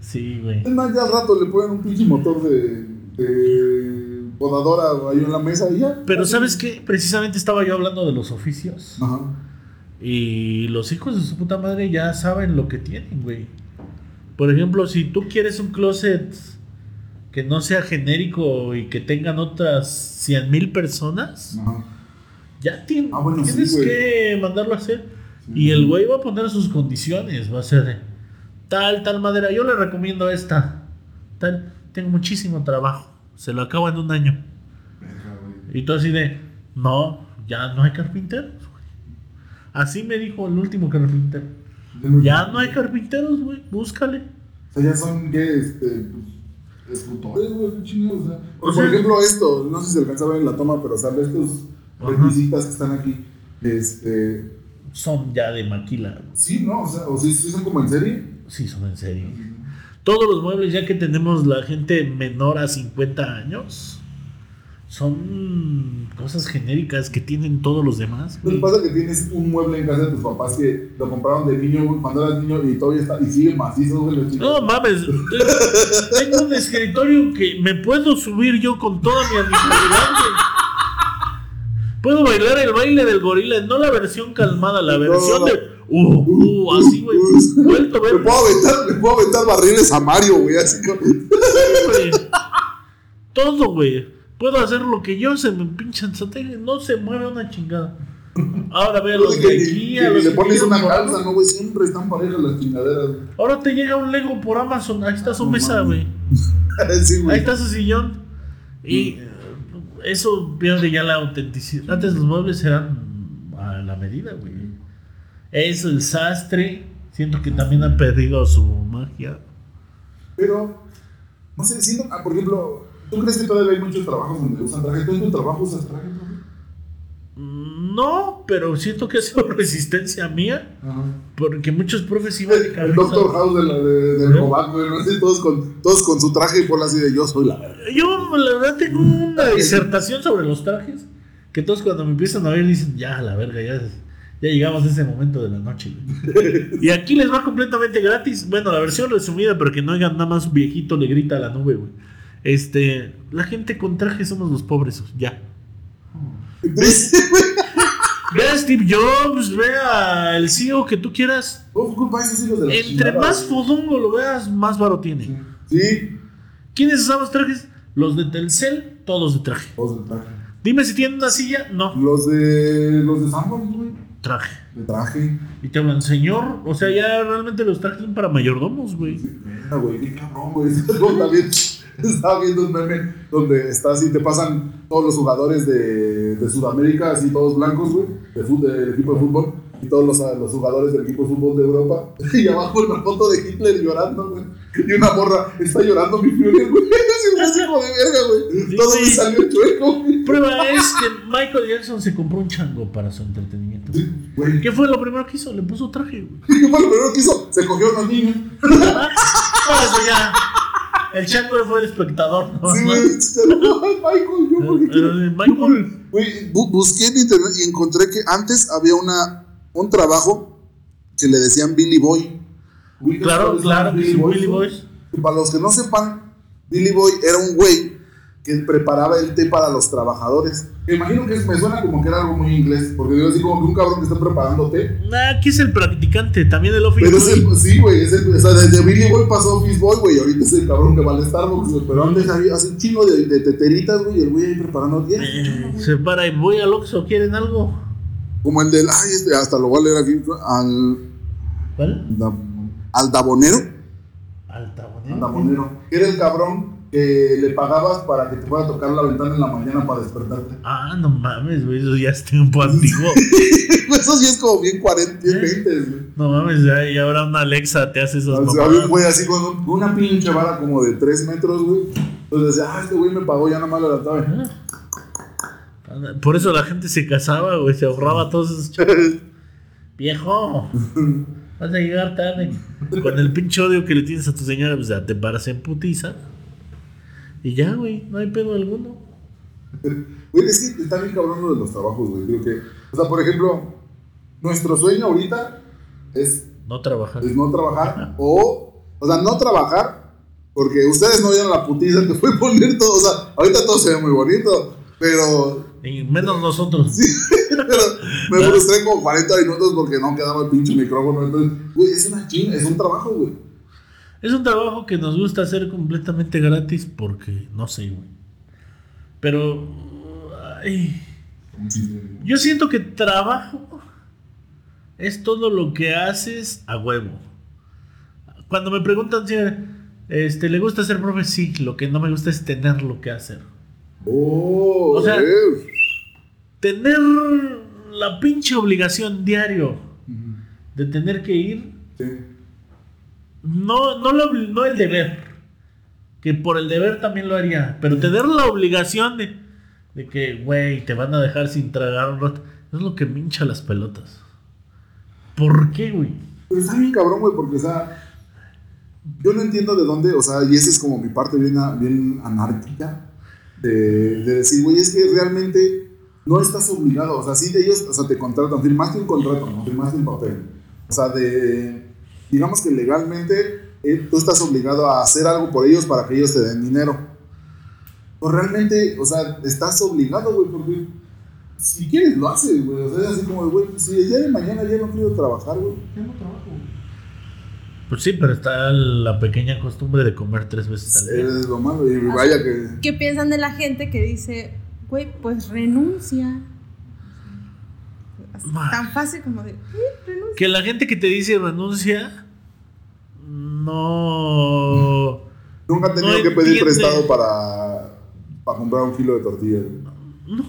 Sí, güey. Es más, ya al rato le ponen un pinche motor de, de podadora ahí en la mesa y ya. Pero ¿sabes qué? Precisamente estaba yo hablando de los oficios. Ajá. Y los hijos de su puta madre ya saben lo que tienen, güey. Por ejemplo, si tú quieres un closet que no sea genérico y que tengan otras 100 mil personas, Ajá. ya Ah, bueno, tienes que mandarlo a hacer. Y el güey va a poner sus condiciones, va a ser de tal, tal madera. Yo le recomiendo esta. Tal, tengo muchísimo trabajo. Se lo acabo en un año. Y tú así de, no, ya no hay carpinteros. güey". Así me dijo el último carpintero. Ya no hay carpinteros, güey, búscale. O sea, ya son que, este, pues, escultores, güey, qué chingados, o sea. O Por sea- ejemplo, esto, no sé si se alcanza a ver en la toma, pero sale estos Ajá. requisitas que están aquí. Este, Son ya de maquila. güey. sí, ¿no? O sea, o sí son como en serie. Sí, son en serio. Todos los muebles, ya que tenemos la gente menor a 50 años, son cosas genéricas que tienen todos los demás. ¿No te güey. pasa que tienes un mueble en casa de tus papás que lo compraron de niño, cuando eras niño y todavía está, y sigue macizo? No mames, tengo un escritorio que me puedo subir yo con toda mi animalidad. Güey. Puedo bailar el baile del gorila, no la versión calmada, la versión de uh, uh, así, güey. Vuelto ver, Le puedo aventar, le puedo aventar barriles a Mario, güey, así como... güey. Todo, güey. Puedo hacer lo que yo se me pinchan no se mueve una chingada. Ahora ve a los de que, aquí, que a los le que pones una calza. ¿no, güey? Siempre están parejas las chingaderas, güey. Ahora te llega un Lego por Amazon, ahí está su mesa, güey. (laughs) sí, Ahí güey. está su sillón. Y eso pierde ya la autenticidad. Antes los muebles eran a la medida, güey. Eso, el sastre. Siento que también han perdido su magia. Pero, no sé, siento, ah, por ejemplo, ¿tú crees que todavía hay muchos trabajos donde usan traje? ¿Tú en tu trabajo usas traje? No, pero siento que ha sido (laughs) resistencia mía. Ajá. Porque muchos profes iban de El. Doctor House de la, de, del todos con, todos con su traje y por así de yo soy la verga. Yo, la verdad, tengo una disertación sobre los trajes. Que todos cuando me empiezan a ver dicen, ya, la verga, ya, ya llegamos a ese momento de la noche. güey". (laughs) y aquí les va completamente gratis. Bueno, la versión resumida, pero que no oigan nada más viejito le grita a la nube, güey. Este, la gente con traje somos los pobres, ya. Entonces, (laughs) Ve a Steve Jobs, ve a el CEO que tú quieras. ¿cómo culpa a esos hijos de la Entre chingada, más güey? fodongo lo veas, más varo tiene. Sí, ¿Quiénes usamos trajes? Los de Telcel, todos de traje. todos de traje. Dime si tienen una silla, no, Los de, los de güey, traje. de traje. Y te hablan, señor, o sea, ya realmente los trajes son para mayordomos, güey. Verga, güey, qué cabrón, güey. (laughs) Yo también (laughs) estaba viendo un meme donde estás y te pasan todos los jugadores de, de Sudamérica, así todos blancos, güey, de del equipo de fútbol, y todos los, los jugadores del equipo de fútbol de Europa. (laughs) Y abajo una foto de Hitler llorando, güey. Y una morra, está llorando mi Führer, güey. (laughs) Así como de verga, güey. Sí, Todo me salió chueco, güey. Prueba es que Michael Jackson se compró un chango para su entretenimiento. Sí, Güey, ¿Qué fue lo primero que hizo? Le puso traje, güey. ¿qué fue lo primero que hizo? Se cogió a. Ah, eso ya. El chango fue el espectador. ¿no? Sí, Michael, yo porque quiero- Eh, Michael. Güey, bu- busqué en internet y encontré que antes había una, un trabajo que le decían Billy Boy. ¿Ubicas Claro, claro, Billy no? Boys. Y Para los que no sepan, Billy Boy era un güey que preparaba el té para los trabajadores. Me imagino que es- me suena como que era algo muy inglés, porque digo así como que un cabrón que está preparando té. Nah, aquí es el practicante, también el office Pero es boy. el, sí, güey, es el, o sea, desde Billy Boy pasó Office Boy, güey, ahorita es el cabrón que va al Starbucks, güey, pero antes había hace un chingo de, de teteritas, güey, y el güey ahí preparando té. Eh, se para y voy al Oxxo, ¿quieren algo? Como el del, ay, este, hasta lo voy a leer aquí, al, ¿Cuál? da- al dabonero, al dabonero, que era el cabrón que le pagabas para que te fuera a tocar la ventana en la mañana para despertarte. Ah, no mames, güey, eso ya es tiempo antiguo. (laughs) Eso sí es como bien 40, bien 20, güey. No mames, ya, y ahora una Alexa te hace esos O sea, había un güey así con un- una pinche vara como de 3 metros, güey. Entonces decía, ah, este güey me pagó, ya nada más lo levantaba. Por eso la gente se casaba, güey, se ahorraba todos esos chavos. Viejo, (laughs) vas a llegar tarde. Con el pinche odio que le tienes a tu señora, pues ya te paras en putiza. Y ya, güey, no hay pedo alguno. Güey, es que está bien cabrón lo de los trabajos, güey. Digo que, o sea, por ejemplo, nuestro sueño ahorita es, No trabajar. es no trabajar (laughs) o, o sea, no trabajar porque ustedes no vieron la putiza que fue poner todo. O sea, ahorita todo se ve muy bonito, pero, Y menos nosotros. (laughs) pero me frustré como 40 minutos porque no quedaba el pinche micrófono. Entonces, güey, es una chinga, es un trabajo, güey. Es un trabajo que nos gusta hacer completamente gratis porque, no sé, güey. Pero, ay, yo siento que trabajo es todo lo que haces a huevo. Cuando me preguntan si este, le gusta ser profe, sí, lo que no me gusta es tener lo que hacer. Oh, O sea, eh. Tener la pinche obligación diario de tener que ir Sí. No, no, lo no el deber. Que por el deber también lo haría. Pero tener la obligación de, de que, güey, te van a dejar sin tragar un rato. Es lo que me hincha las pelotas. ¿Por qué, güey? Está bien cabrón, güey, porque, o sea, yo no entiendo de dónde, o sea, y esa es como mi parte bien, bien anárquica, de, de decir, güey, es que realmente no estás obligado, o sea, sí de ellos, o sea, te contratan, firmaste un contrato, ¿no? Firmaste un papel. O sea, de, digamos que legalmente eh, tú estás obligado a hacer algo por ellos para que ellos te den dinero. Pues realmente, o sea, estás obligado, güey, porque si quieres lo haces, güey. O sea, es así como, güey, si el día de mañana ya no quiero trabajar, güey, ya no trabajo, güey. Pues sí, pero está la pequeña costumbre de comer tres veces al día. Es lo malo, y vaya que. ¿Qué piensan de la gente que dice, güey, pues renuncia? Tan fácil como de, "Sí, renuncia. Que la gente que te dice renuncia, no... Nunca han tenido No que pedir entiende. prestado para, para comprar un kilo de tortillas. güey.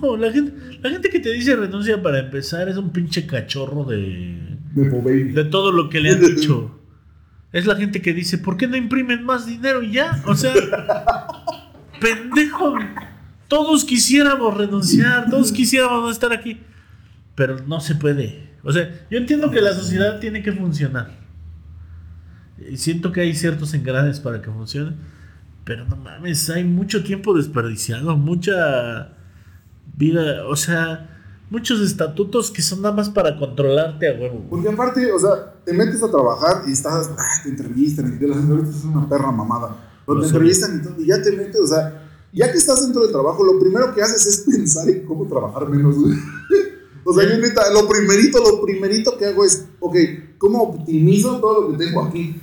No, la gente, la gente que te dice renuncia para empezar es un pinche cachorro de... De de todo lo que le han (laughs) dicho. Es la gente que dice, ¿por qué no imprimen más dinero y ya? O sea, (laughs) pendejo. Todos quisiéramos renunciar, todos quisiéramos no estar aquí, pero no se puede. O sea, yo entiendo que la sociedad tiene que funcionar. Y siento que hay ciertos engranes para que funcione, pero no mames, hay mucho tiempo desperdiciado, mucha vida, o sea, muchos estatutos que son nada más para controlarte a huevo. Porque aparte, o sea, te metes a trabajar y estás, ah, te entrevistan y te las entrevistas es una perra mamada. Pero te sé. entrevistan y, ya te metes, o sea, ya que estás dentro del trabajo, lo primero que haces es (laughs) pensar en cómo trabajar menos. O sea, yo neta, lo primerito, lo primerito que hago es, ok, ¿cómo optimizo todo lo que tengo aquí?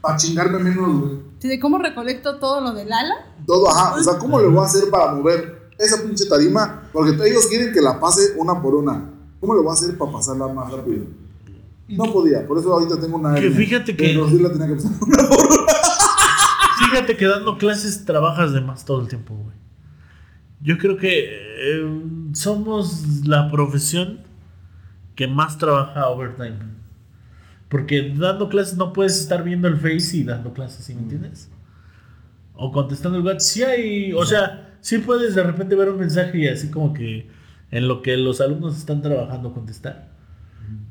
Para chingarme menos, güey. Sí, ¿De cómo recolecto todo lo del ala? Todo, ajá. O sea, ¿cómo le voy a hacer para mover esa pinche tarima? Porque ellos quieren que la pase una por una. ¿Cómo le voy a hacer para pasarla más rápido? No podía, por eso ahorita tengo una. Que fíjate que- Pero sí la tenía que pasar (laughs) una por una. Fíjate que dando clases trabajas de más todo el tiempo, güey. Yo creo que eh, somos la profesión que más trabaja overtime. Porque dando clases no puedes estar viendo el Face y dando clases, ¿sí me entiendes? O contestando el WhatsApp. Sí hay, o sea, sí puedes de repente ver un mensaje y así como que en lo que los alumnos están trabajando contestar.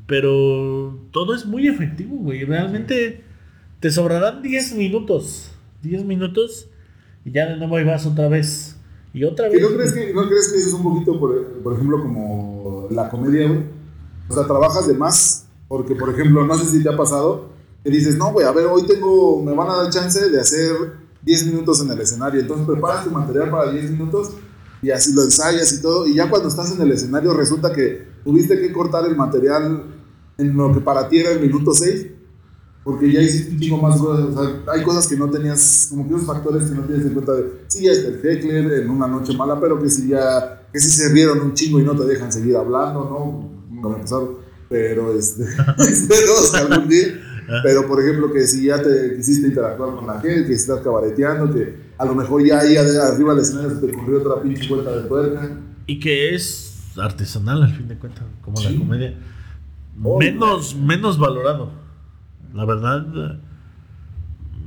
Pero todo es muy efectivo, güey. Realmente te sobrarán 10 minutos. 10 minutos y ya de nuevo ahí vas otra vez. Y otra ¿Y vez. no crees que, no crees que eso es un poquito, por, por ejemplo, como la comedia, güey? O sea, trabajas de más. Porque, por ejemplo, no sé si te ha pasado que dices, no, güey, a ver, hoy tengo, me van a dar chance de hacer 10 minutos en el escenario. Entonces preparas tu material para 10 minutos y así lo ensayas y todo. Y ya cuando estás en el escenario resulta que tuviste que cortar el material en lo que para ti era el minuto 6. Porque ya hiciste un chingo más cosas. O sea, hay cosas que no tenías, como que esos factores que no tienes en cuenta de, sí, ya está el heckler en una noche mala, pero que si ya, que si se rieron un chingo y no te dejan seguir hablando, ¿no? Ha pasado. Pero este, (laughs) espero algún día. Pero, por ejemplo, que si ya te quisiste interactuar con la gente, que estás cabareteando, que a lo mejor ya ahí arriba del escenario se te ocurrió otra pinche vuelta de tuerca. Y que es artesanal al fin de cuentas, como la comedia. Oh, menos, menos valorado. La verdad,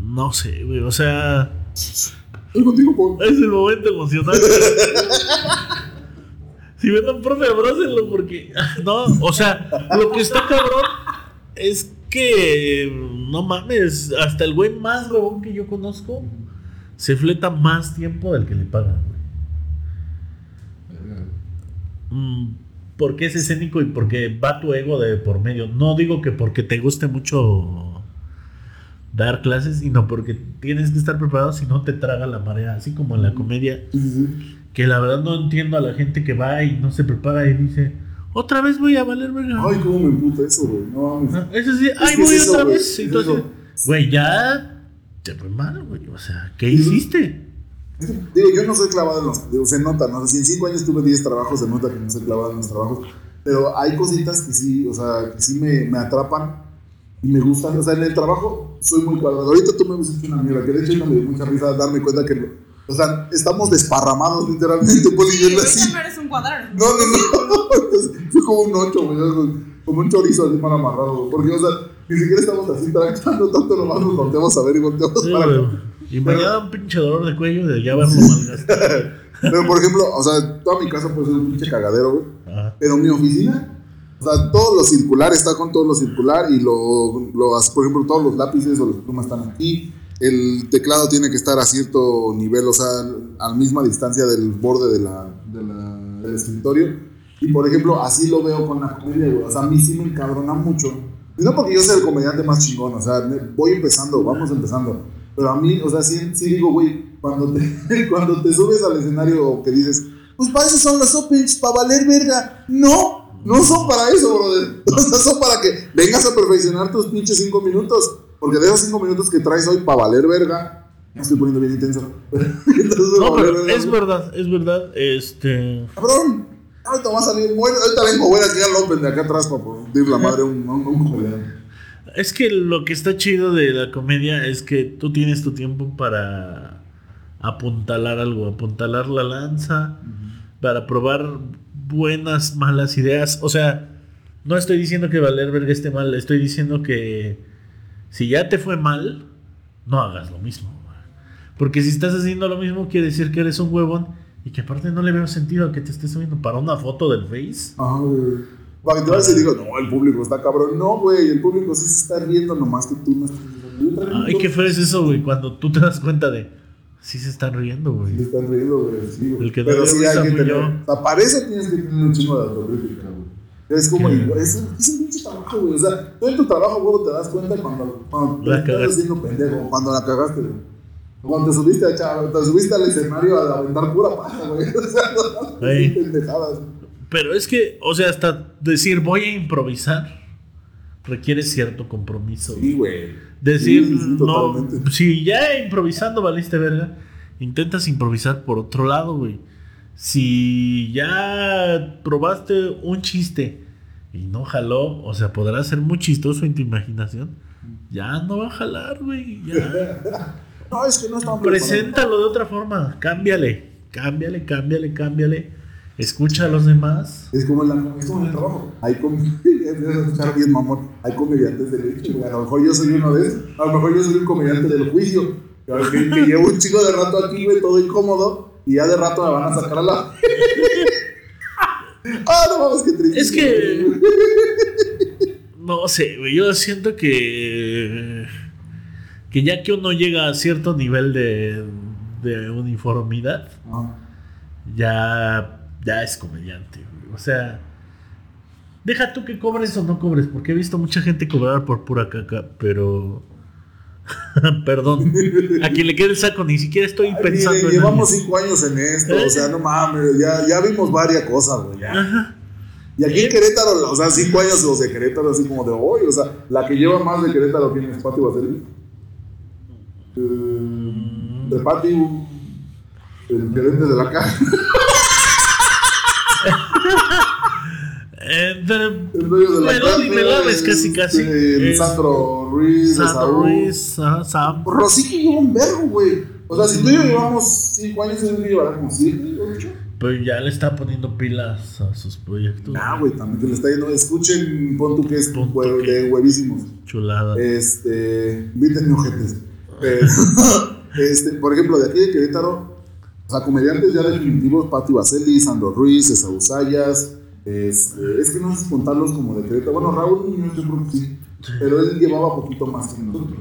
no sé, güey. O sea, Estoy contigo, Paul. es el momento emocional. si ven a un profe, abrácenlo porque. No, o sea, lo que está cabrón es que. No mames, hasta el güey más huevón que yo conozco se fleta más tiempo del que le pagan, güey. Mm, porque es escénico y porque va tu ego de por medio. No digo que porque te guste mucho dar clases, sino porque tienes que estar preparado si no te traga la marea, así como en la comedia, que la verdad no entiendo a la gente que va y no se prepara y dice, otra vez voy a valer verga. Ay, cómo me emputa eso, güey. No mames. Ah, Eso sí, ay, es voy eso, otra güey, vez. Y es tú así, eso. güey, ya te fue mal, güey. O sea, ¿qué hiciste? Digo, yo no soy clavado en los. Digo, se nota, ¿no? Si en cinco años tuve 10 trabajos, se nota que no soy clavado en los trabajos. Pero hay cositas que sí, o sea, que sí me, me atrapan y me gustan. O sea, en el trabajo soy muy cuadrado. Ahorita tú me has hecho una mierda, que de hecho no me dio mucha risa darme cuenta que. lo- o sea, estamos desparramados literalmente, (laughs) yo Sí, así. no eres un cuadrado. No, no, no. (laughs) Fue como un ocho, güey. Como un chorizo así mal amarrado. Porque, o sea, ni siquiera estamos así interactuando tanto, nomás nos volteamos a ver y volteamos Sí, para. Y mañana un pinche dolor de cuello de ya verlo malgastado. (laughs) Pero, por ejemplo, o sea, toda mi casa puede ser un pinche cagadero, güey. Ajá. Pero mi oficina, o sea, todo lo circular está con todo lo circular y lo, lo por ejemplo, todos los lápices o las plumas están aquí. El teclado tiene que estar a cierto nivel, o sea, a la misma distancia del borde de la, de la- del escritorio. Y por ejemplo, así lo veo con la comedia, güey. O sea, a mí sí me encabrona mucho. Y no porque yo sea el comediante más chingón, o sea, me- voy empezando, vamos empezando. Pero a mí, o sea, sí, sí digo, güey, cuando te, (laughs) cuando te subes al escenario que dices, pues para eso son los opens, para valer verga. No, no son para eso, brother. (laughs) O sea, son para que vengas a perfeccionar tus pinches cinco minutos. Porque de esos cinco minutos que traes hoy para valer verga, me estoy poniendo bien intenso. (laughs) No, pero es verdad, es verdad. Este. Cabrón, ahorita va a salir, bueno, ahorita vengo, voy aquí al Open de acá atrás para decir la madre a un, a un, a. Es que lo que está chido de la comedia es que tú tienes tu tiempo para apuntalar algo, apuntalar la lanza, para probar buenas, malas ideas. O sea, no estoy diciendo que Valer Verga esté mal, estoy diciendo que si ya te fue mal, no hagas lo mismo. Porque si estás haciendo lo mismo, quiere decir que eres un huevón y que aparte no le veo sentido a que te estés subiendo para una foto del Face. Ajá, vayas y digas, no, el público está cabrón. No, güey, el público sí se está riendo nomás que tú no estás riendo. Ay, qué feo es eso, güey, cuando tú te das cuenta de. Sí se están riendo, güey. Se están riendo, güey. Sí, güey. El que Pero sí hay que tener. yo. O sea, para eso tienes que tener un chingo de autocrítica, güey. Es como, ¿Qué? es, un- es un pinche trabajo, güey. O sea, tú en tu trabajo, güey, te das cuenta cuando, cuando La te estás haciendo pendejo, cuando la cagaste, güey. Cuando te subiste, a te subiste al escenario a aventar pura paja, güey. (laughs) O sea, no, pendejadas. Pero es que, o sea, hasta decir voy a improvisar requiere cierto compromiso. Sí, güey. Decir, Sí, no, si ya improvisando valiste verga, intentas improvisar por otro lado, güey. Si ya probaste un chiste y no jaló, o sea, podrá ser muy chistoso en tu imaginación, ya no va a jalar, güey. Ya. (laughs) No, es que no están Preséntalo de otra forma, cámbiale, cámbiale, cámbiale, cámbiale. Escucha a los demás. Es como la, es como el trabajo. Hay comediantes, (laughs) escuchar bien mamón, hay comediantes del hecho. A lo mejor yo soy uno de esos. A lo mejor yo soy un comediante del juicio. Que, que- (laughs) que llevo un chico de rato aquí, güey, todo incómodo. Y ya de rato me van a sacar a la. (laughs) ah, no mames, qué triste. Es que- No sé, güey. Yo siento que. Que ya que uno llega a cierto nivel de, de uniformidad, Ah, ya, ya es comediante, güey. O sea. Deja tú que cobres o no cobres, porque he visto mucha gente cobrar por pura caca, pero. (laughs) Perdón. A quien le quede el saco, ni siquiera estoy pensando mire, en llevamos cinco años en esto, o sea, no mames, ya, ya vimos varias cosas, güey. ya. Ajá. Y aquí en Querétaro, o sea, cinco años los de Querétaro, así como de hoy, o sea, la que lleva más de Querétaro, ¿quién es? ¿Pati Vaseli? Eh, de Pati, el gerente de la caja. (laughs) Entre El dueño de la es casi casi. este, Es Sandro Ruiz, Sandro. Ruiz, ajá, Sam. Rosito lleva un vergo, güey. O sea, si tú y yo llevamos 5 años, él llevará como 7, 8. Pero ya le está poniendo pilas a sus proyectos. Ah, güey, también que le está yendo. Escuchen, pon tú que es Pon hue- que- de huevísimos. Chulada. Este, invítenme ojetes. (laughs) Este, por ejemplo, de aquí de Querétaro, o sea, comediantes ya definitivos, Pati Baselli, Sandro Ruiz, Esaú Sayas, este, es que no sé contarlos como de Querétaro. Bueno, Raúl Muñoz yo creo que sí, pero él llevaba poquito más que nosotros.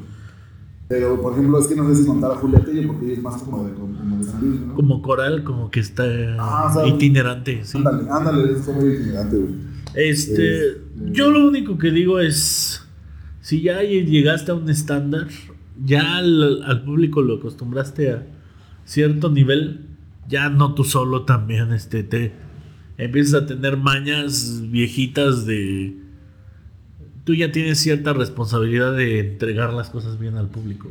Pero, por ejemplo, es que no sé si contar a Julia Tello porque ella es más como de, como de San Luis, ¿no? Como coral, como que está Ah, o sea, itinerante, sí. Ándale, ándale, es como itinerante, güey. Este, Este- yo lo único que digo es, si ya llegaste a un estándar, ya al, al público lo acostumbraste a cierto nivel, ya no tú solo también, este, te empiezas a tener mañas viejitas de, tú ya tienes cierta responsabilidad de entregar las cosas bien al público,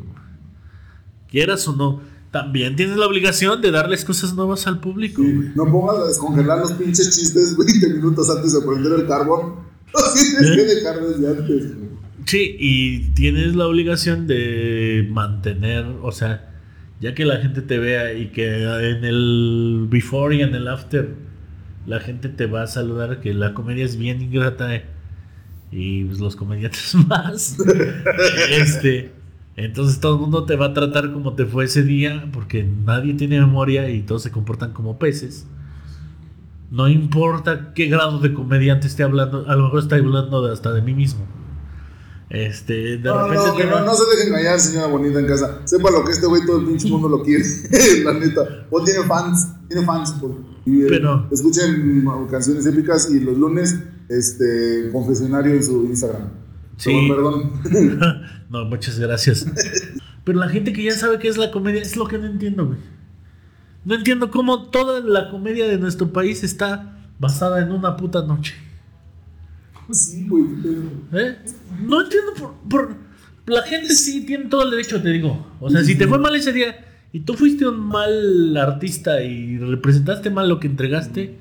quieras o no, también tienes la obligación de darles cosas nuevas al público. Sí, no pongas a descongelar los pinches chistes (laughs) 20 minutos antes de prender el carbón. (laughs) Así tienes que dejar desde antes, güey. Sí, y tienes la obligación de mantener, o sea, ya que la gente te vea y que en el before y en el after la gente te va a saludar, que la comedia es bien ingrata eh, y pues, los comediantes (laughs) más. este, entonces todo el mundo te va a tratar como te fue ese día, porque nadie tiene memoria y todos se comportan como peces. No importa qué grado de comediante esté hablando, a lo mejor está hablando hasta de mí mismo. Este, de No, repente no, que no, no se deje engañar, señora bonita en casa. Sepa lo que este güey todo el pinche mundo lo quiere, (laughs) la neta. O tiene fans, tiene fans. por- y, eh, Pero- escuchen canciones épicas y los lunes, este, confesionario en su Instagram. Sí. Perdón, perdón. (laughs) no, muchas gracias. Pero la gente que ya sabe qué es la comedia es lo que no entiendo, güey. No entiendo cómo toda la comedia de nuestro país está basada en una puta noche. Sí, güey. ¿Eh? No entiendo por, por- La gente sí tiene todo el derecho, te digo. O sea, si te fue mal ese día y tú fuiste un mal artista y representaste mal lo que entregaste,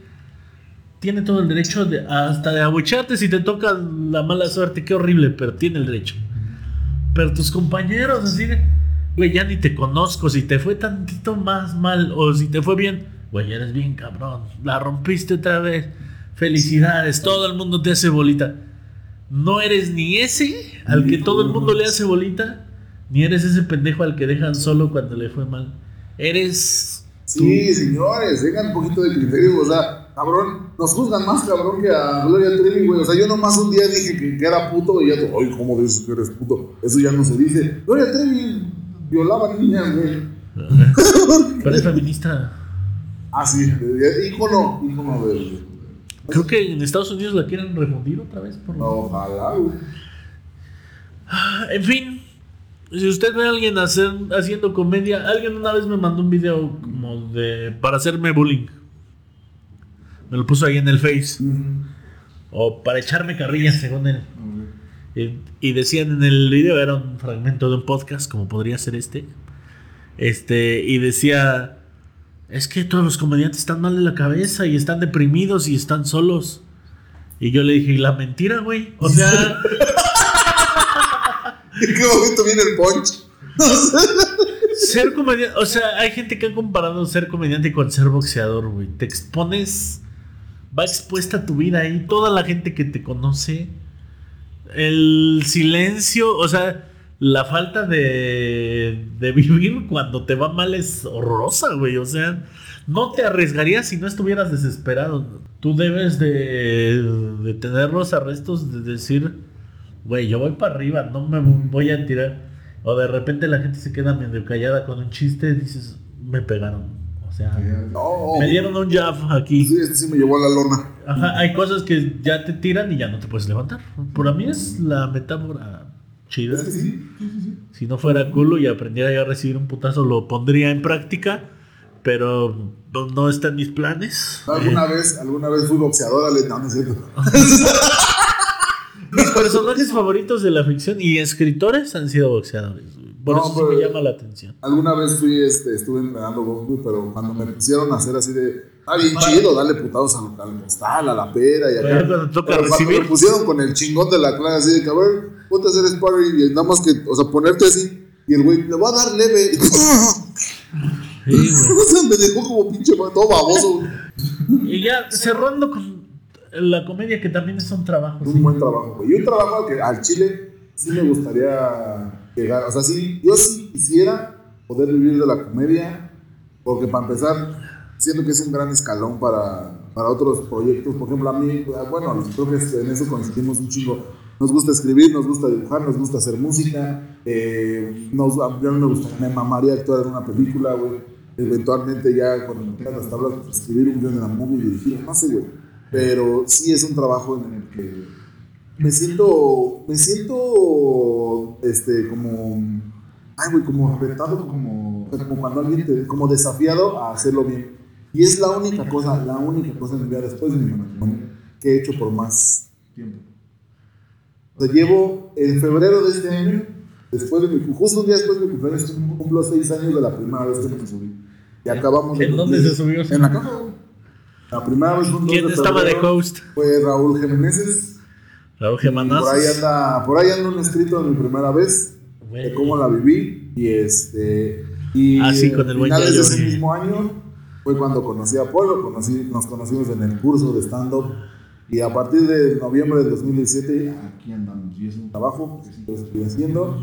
tiene todo el derecho de, hasta de abucharte si te toca la mala suerte. Qué horrible, pero tiene el derecho. Pero tus compañeros, así de, güey, ya ni te conozco. Si te fue tantito más mal o si te fue bien, güey, eres bien cabrón. La rompiste otra vez. Felicidades, todo el mundo te hace bolita. No eres ni ese al que todo el mundo le hace bolita, ni eres ese pendejo al que dejan solo cuando le fue mal. Eres. Sí, señores, tengan un poquito de criterio, o sea, cabrón, nos juzgan más cabrón que a Gloria Trevi, güey. O sea, yo nomás un día dije que, que era puto y ya, tú, ay, ¿cómo dices que eres puto? Eso ya no se dice. Gloria Trevi violaba niñas, güey. Pero es (laughs) feminista. Ah, sí, ícono, ícono del. Creo que en Estados Unidos la quieren refundir otra vez. Por... Ojalá, güey. En fin, si usted ve a alguien hacer, haciendo comedia, alguien una vez me mandó un video como de para hacerme bullying. Me lo puso ahí en el Face. O para echarme carrilla, según él. Y, y decían en el video, era un fragmento de un podcast, como podría ser este. Este, y decía: Es que todos los comediantes están mal de la cabeza y están deprimidos y están solos. Y yo le dije: ¿Y la mentira, güey? O sea. (laughs) ¿En qué momento viene el punch? Ser comediante, o sea, hay gente que ha comparado ser comediante con ser boxeador, güey. Te expones, va expuesta tu vida ahí, toda la gente que te conoce, el silencio, o sea, la falta de, de vivir cuando te va mal es horrorosa, güey. O sea, no te arriesgarías si no estuvieras desesperado. Tú debes de, de tener los arrestos de decir, güey, yo voy para arriba, no me voy a tirar. O de repente la gente se queda medio callada con un chiste y dices, me pegaron. O sea, No, me dieron un jab aquí. Sí, este sí me llevó a la lona. Ajá, hay cosas que ya te tiran y ya no te puedes levantar. Para mí es la metáfora chida. Es que sí. Si no fuera culo y aprendiera yo a recibir un putazo, lo pondría en práctica. Pero no, no está en mis planes. ¿Alguna vez, alguna vez fui boxeadora? Le... No, no es cierto. (laughs) Mis personajes favoritos de la ficción y escritores han sido boxeadores. Por No, eso me llama la atención. Alguna vez fui, este, estuve entrenando box, güey, pero cuando me pusieron a hacer así de, ah, bien chido, darle putados al, al a la pera y acá. Pero cuando Pero me pusieron con el chingón de la clase así de ver, ponte a hacer sparring y nada más que, o sea, ponerte así. Y el güey, le va a dar leve. (laughs) Sí, güey. o sea, me dejó como pinche todo baboso. Y ya cerrando con la comedia, que también es un trabajo. Un sí. buen trabajo, güey. Y un trabajo que al Chile sí me gustaría llegar. O sea, sí, yo sí quisiera poder vivir de la comedia, porque para empezar, siento que es un gran escalón para, para otros proyectos. Por ejemplo, a mí, bueno, creo que en eso coincidimos un chingo. Nos gusta escribir, nos gusta dibujar, nos gusta hacer música. Eh, nos, me gusta, me mamaría actuar en una película, güey. Eventualmente ya cuando me tenga las tablas, escribir un guion de la movie dirigir, no sé, güey. Pero sí es un trabajo en el que me siento, me siento, este, como, ay, güey, como retado, como, como cuando alguien te, como desafiado a hacerlo bien. Y es la única cosa, la única cosa en mi vida después de mi matrimonio que he hecho por más tiempo. O sea, llevo en febrero de este año, después de mi, justo un día después de mi cumpleaños, cumplo seis años de la primera vez que me subí. Y acabamos de ¿En dónde cumplir- se subió? En la güey. La primera vez fue un 2 ¿Quién estaba de host? Fue Raúl Jiménez. Raúl Por ahí anda, por ahí anda un escrito de mi primera vez, de cómo la viví, y este, y Ah, sí, con el buen finales de ese mismo año fue cuando conocí a Polo, conocí, nos conocimos en el curso de stand-up, y a partir de noviembre del 2017, aquí andamos, y es un trabajo que estoy haciendo,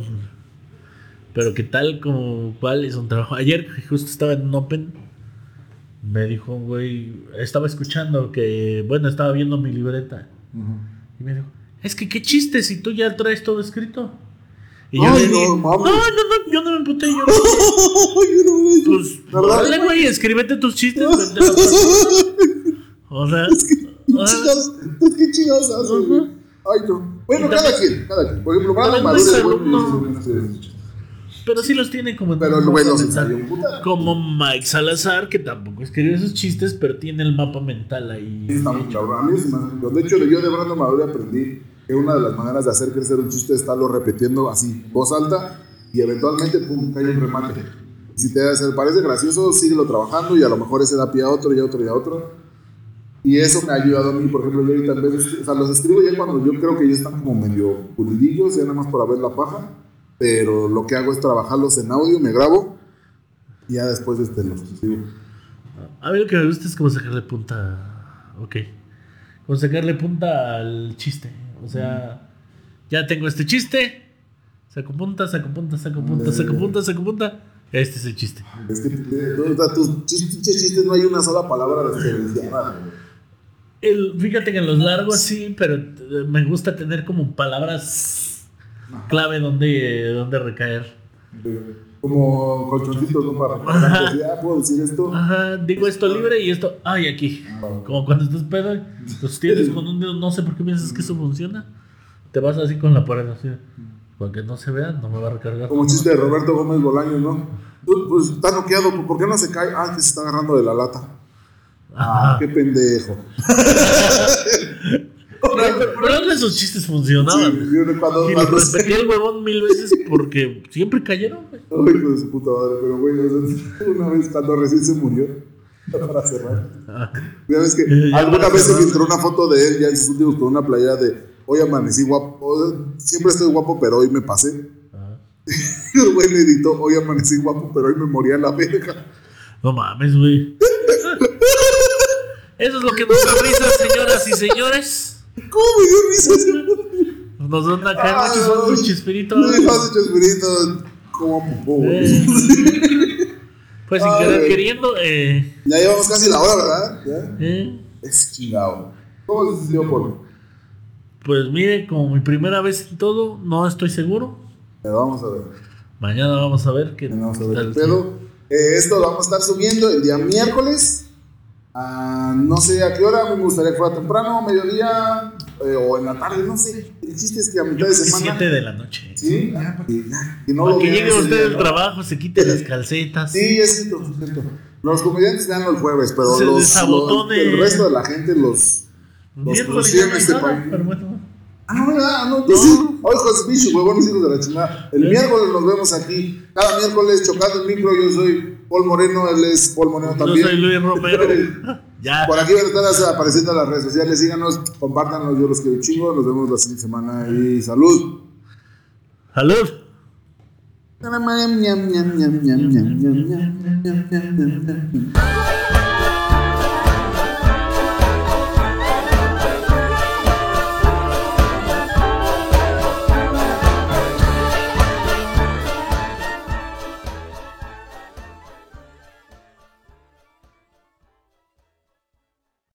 Pero qué tal, como cuál es un trabajo. Ayer justo estaba en un Open. Me dijo un güey, estaba escuchando que, bueno, estaba viendo mi libreta. Y me dijo, es que qué chiste si tú ya traes todo escrito. Y yo Ay, le no, dije, no, no, no, yo no me emputé. Yo, (laughs) Yo no me- pues, dale, güey, escríbete tus chistes. (laughs) sea, o sea, Chingados, ¿Qué haces, güey? Ay, no. Bueno, cada quien, cada quien. Por ejemplo, Brandon Maduro es bueno pero sí los tiene como en Pero puta. Como Mike Salazar, que tampoco escribió esos chistes, pero tiene el mapa mental ahí. Está muy cabrón. De hecho, yo de Brandon Maduro aprendí que una de las maneras de hacer crecer un chiste es estarlo repitiendo así, voz alta, y eventualmente, pum, cae un remate. Si te parece gracioso, síguelo trabajando y a lo mejor ese da pie a otro y a otro y a otro. Y eso me ha ayudado a mí, por ejemplo, yo ahorita o sea, los escribo ya cuando yo creo que ya están como medio pulidillos, ya nada más para ver la paja, pero lo que hago es trabajarlos en audio, me grabo y ya después este, los escribo. A mí lo que me gusta es como sacarle punta. Ok. Como sacarle punta al chiste. O sea, ya tengo este chiste. Saco punta, saco punta, saco punta, saco punta, saco punta. Este es el chiste. Es que eh, o sea, tus chis- pinches chistes no hay una sola palabra desperdiciada. (laughs) El, fíjate que en los largos sí, pero eh, me gusta tener como palabras clave donde, donde recaer. Como colchoncitos, ¿no? Para que ah, puedo decir esto. Ajá, digo esto libre y esto. Ay, aquí. Como cuando estás pedo, los tienes con un dedo, no sé por qué piensas que eso funciona. Te vas así con la pared, así. Para que no se vea, no me va a recargar. Como chiste de Roberto Gómez Bolaños, ¿no? Pues está noqueado, ¿por qué no se cae? Ah, que se está agarrando de la lata. Ah, qué pendejo. Pero, pero esos chistes funcionaban. Sí, yo cuando, Y (laughs) repetí el huevón mil veces porque siempre cayeron, güey. Ay, hijo de su puta madre, pero güey, una vez cuando recién se murió, para cerrar. Ah, Ya ves que Ya alguna vez se filtró una foto de él ya en sus últimos con una playera de hoy amanecí guapo, siempre estoy guapo, pero hoy me pasé. ah. (laughs) Y el güey le editó, hoy amanecí guapo, pero hoy me moría en la verga. No mames, güey. Eso es lo que nos da risa, señoras y señores. ¿Cómo me dio risa ese Nos van a caer muchos Chespirito. No me has hecho espíritu como. Eh. Pues sin querer queriendo, eh, Ya llevamos casi la hora, ¿verdad? ¿Ya? eh, Es chingado. ¿Cómo se sintió, Polo? pues mire, como mi primera vez en todo, no estoy seguro. Pero vamos a ver. Mañana vamos a ver qué Vamos a ver pedo. Eh, esto lo vamos a estar subiendo el día miércoles. Ah, no sé a qué hora, me gustaría que fuera temprano, mediodía eh, o en la tarde, no sé. El chiste es que a mitad de semana. 7 de la noche. Sí, ya, para que, ya, que no Para lo que vean llegue usted del ¿no? trabajo, se quite las calcetas. Sí, es cierto, es cierto. Los comediantes vean el jueves, pero Se los, los- el resto de la gente los. los en no este país. pero bueno. Ah, ¿verdad? No, pues sí. Hoy José Bicho, huevones hijos de la chingada. El miércoles nos vemos aquí. Cada miércoles chocando el micro. Yo soy Paul Moreno, él es Paul Moreno Yo también. soy Luis Romero. ya. Por aquí van a estar apareciendo en las redes sociales. Síganos, compártanos. Yo los quiero chingo. Nos vemos la siguiente semana y salud. Salud. Ñam, ñam, ñam, ñam, ñam, ñam, ñam, ñam, ñam, ñam, ñam, ñam.